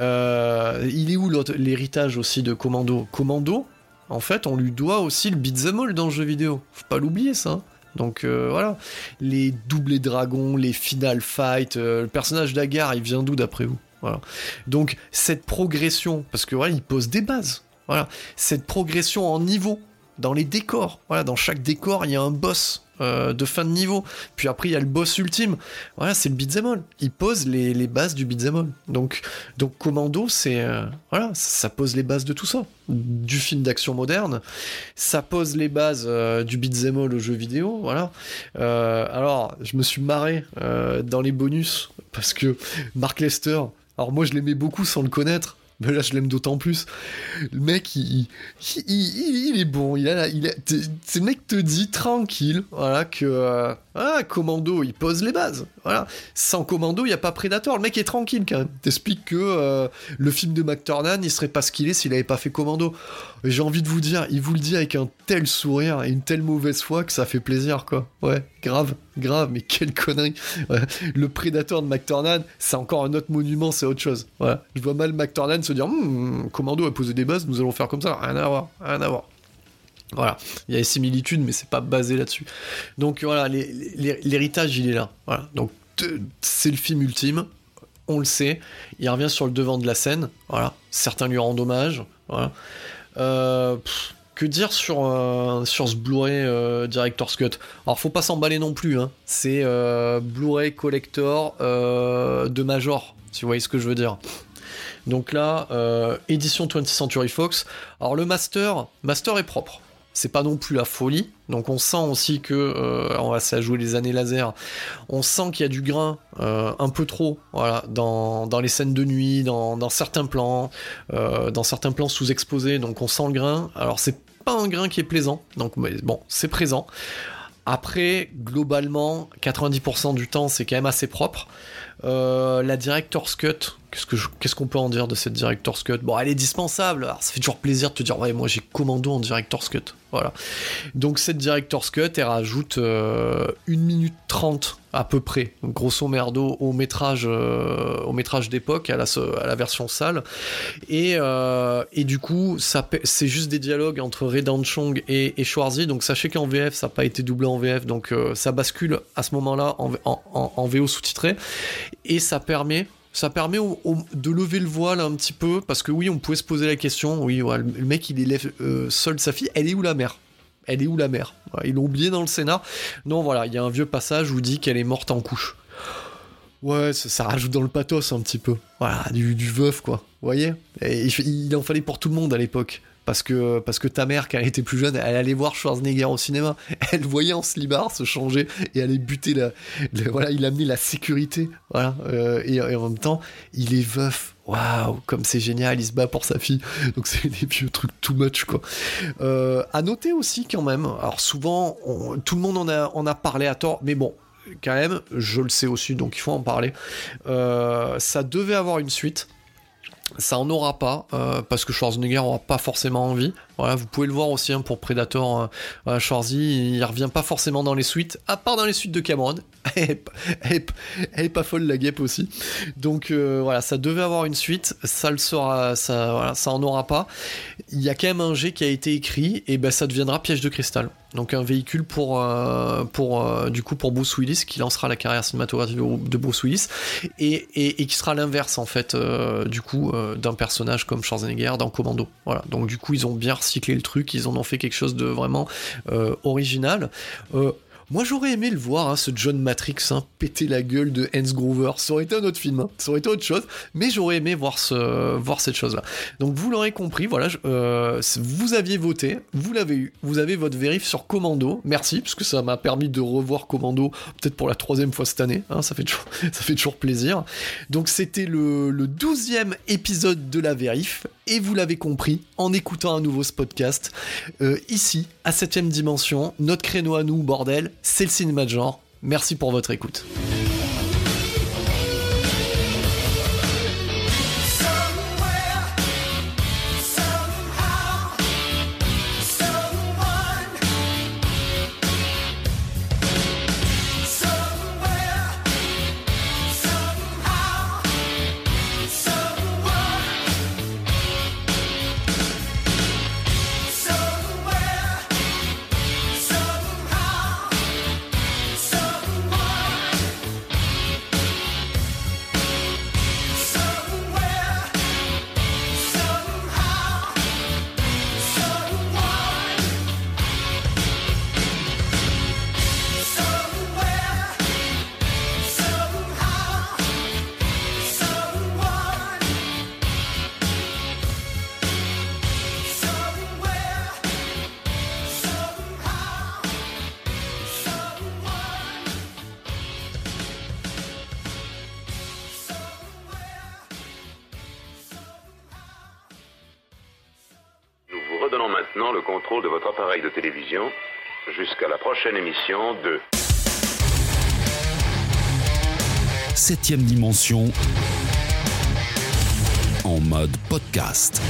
Euh, il est où l'héritage aussi de Commando? Commando, en fait, on lui doit aussi le beat'em all dans le jeu vidéo. Faut pas l'oublier ça. Donc euh, voilà, les doublés dragons, les final fights, euh, le personnage d'Agar, il vient d'où d'après vous? Voilà. Donc cette progression, parce que voilà, il pose des bases. Voilà, cette progression en niveau dans les décors. Dans chaque décor, il y a un boss euh, de fin de niveau. Puis après, il y a le boss ultime. Voilà, c'est le beat'em all. Il pose les, bases du beat'em all. Donc, donc Commando, c'est euh, ça pose les bases de tout ça. Du film d'action moderne, ça pose les bases euh, du beat'em all au jeu vidéo. Alors, je me suis marré dans les bonus parce que Mark Lester. Alors moi, je l'aimais beaucoup sans le connaître. Mais là, je l'aime d'autant plus. Le mec, il, il, est bon. Il a, il ce mec te dit tranquille, voilà, que euh, ah, Commando, il pose les bases. Voilà. Sans Commando, il n'y a pas Predator. Le mec est tranquille quand même. T'expliques que euh, le film de McTurnan, il serait pas ce qu'il est s'il avait pas fait Commando. J'ai envie de vous dire, il vous le dit avec un tel sourire et une telle mauvaise foi que ça fait plaisir, quoi. Ouais, grave, grave, mais quelle connerie. Le Predator de McTurnan, c'est encore un autre monument, c'est autre chose. Je vois mal McTurnan se dire, hmm, Commando a posé des bases, nous allons faire comme ça. Rien à voir, rien à voir. Voilà, il y a des similitudes, mais c'est pas basé là-dessus. Donc voilà, l'héritage, il est là. Voilà, donc c'est le film ultime, on le sait. Il revient sur le devant de la scène. Voilà, certains lui rendent hommage. Voilà. Euh, que dire sur, euh, sur ce Blu-ray euh, Director's Cut? Alors, faut pas s'emballer non plus. Hein. C'est Blu-ray Collector de Major, si vous voyez ce que je veux dire. Donc là, édition 20th Century Fox. Alors, le master, master est propre c'est pas non plus la folie. Donc on sent aussi que euh, on va jouer les années laser. On sent qu'il y a du grain euh, un peu trop, voilà, dans, les scènes de nuit, dans, certains plans, euh, dans certains plans sous-exposés. Donc on sent le grain. Alors c'est pas un grain qui est plaisant. Donc bon, c'est présent. Après, globalement, 90% du temps, c'est quand même assez propre. La Director's Cut, qu'est-ce qu'on peut en dire de cette Director's Cut? Bon, elle est dispensable, alors ça fait toujours plaisir de te dire, ouais, moi j'ai commando en Director's Cut. Voilà. Donc cette Director's Cut, elle rajoute 1 euh, minute 30 à peu près, grosso merdo, au métrage, euh, métrage d'époque, à la, version sale. Et, et du coup, c'est juste des dialogues entre Redan Chong et, et Schwarzy. Donc sachez qu'en VF, ça n'a pas été doublé en VF, donc ça bascule à ce moment-là en, en, en VO sous-titré et ça permet ça permet de lever le voile un petit peu parce que oui on pouvait se poser la question oui le mec il élève euh, seul sa fille elle est où la mère? Elle est où la mère? Ils l'ont oublié dans le scénar non voilà il y a un vieux passage où dit qu'elle est morte en couche. Ouais ça, rajoute dans le pathos un petit peu. Voilà du, veuf quoi. Vous voyez? Il en fallait pour tout le monde à l'époque parce que, parce que ta mère, quand elle était plus jeune, elle allait voir Schwarzenegger au cinéma. [laughs] Elle voyait en slibard se changer et aller buter la, voilà, il a mis la sécurité. Voilà. Euh, et, en même temps, il est veuf. Waouh, comme c'est génial, il se bat pour sa fille. Donc c'est des vieux trucs too much, quoi. Euh, à noter aussi, quand même, alors souvent, tout le monde en a, en a parlé à tort, mais bon, quand même, je le sais aussi, donc il faut en parler. Euh, ça devait avoir une suite. Ça en aura pas, euh, parce que Schwarzenegger n'aura pas forcément envie. Voilà, vous pouvez le voir aussi hein, pour Predator euh, Shorzy, il revient pas forcément dans les suites, à part dans les suites de Cameron. [laughs] elle, est, pas folle la guêpe aussi. Donc euh, voilà, ça devait avoir une suite, ça le sera, ça, voilà, ça en aura pas. Il y a quand même un G qui a été écrit, et ben ça deviendra piège de cristal. Donc un véhicule pour, euh, pour euh, du coup pour Bruce Willis qui lancera la carrière cinématographique de Bruce Willis et, et, qui sera l'inverse en fait du coup d'un personnage comme Schwarzenegger dans Commando. Voilà. Donc du coup ils ont bien recyclé le truc, ils en ont fait quelque chose de vraiment original. Moi, j'aurais aimé le voir, hein, ce John Matrix, hein, péter la gueule de Hans Grover. Ça aurait été un autre film, hein. ça aurait été autre chose, mais j'aurais aimé voir, voir cette chose-là. Donc, vous l'aurez compris, voilà, euh, vous aviez voté, vous l'avez eu, vous avez votre vérif sur Commando. Merci, parce que ça m'a permis de revoir Commando, peut-être pour la troisième fois cette année. ça, fait toujours, [laughs] ça fait toujours plaisir. Donc, c'était le, le 12e épisode de la vérif, et vous l'avez compris en écoutant un nouveau ce podcast. Euh, ici, à 7ème dimension, notre créneau à nous, bordel, c'est le cinéma de genre. Merci pour votre écoute. Appareil de télévision jusqu'à la prochaine émission de Septième dimension en mode podcast.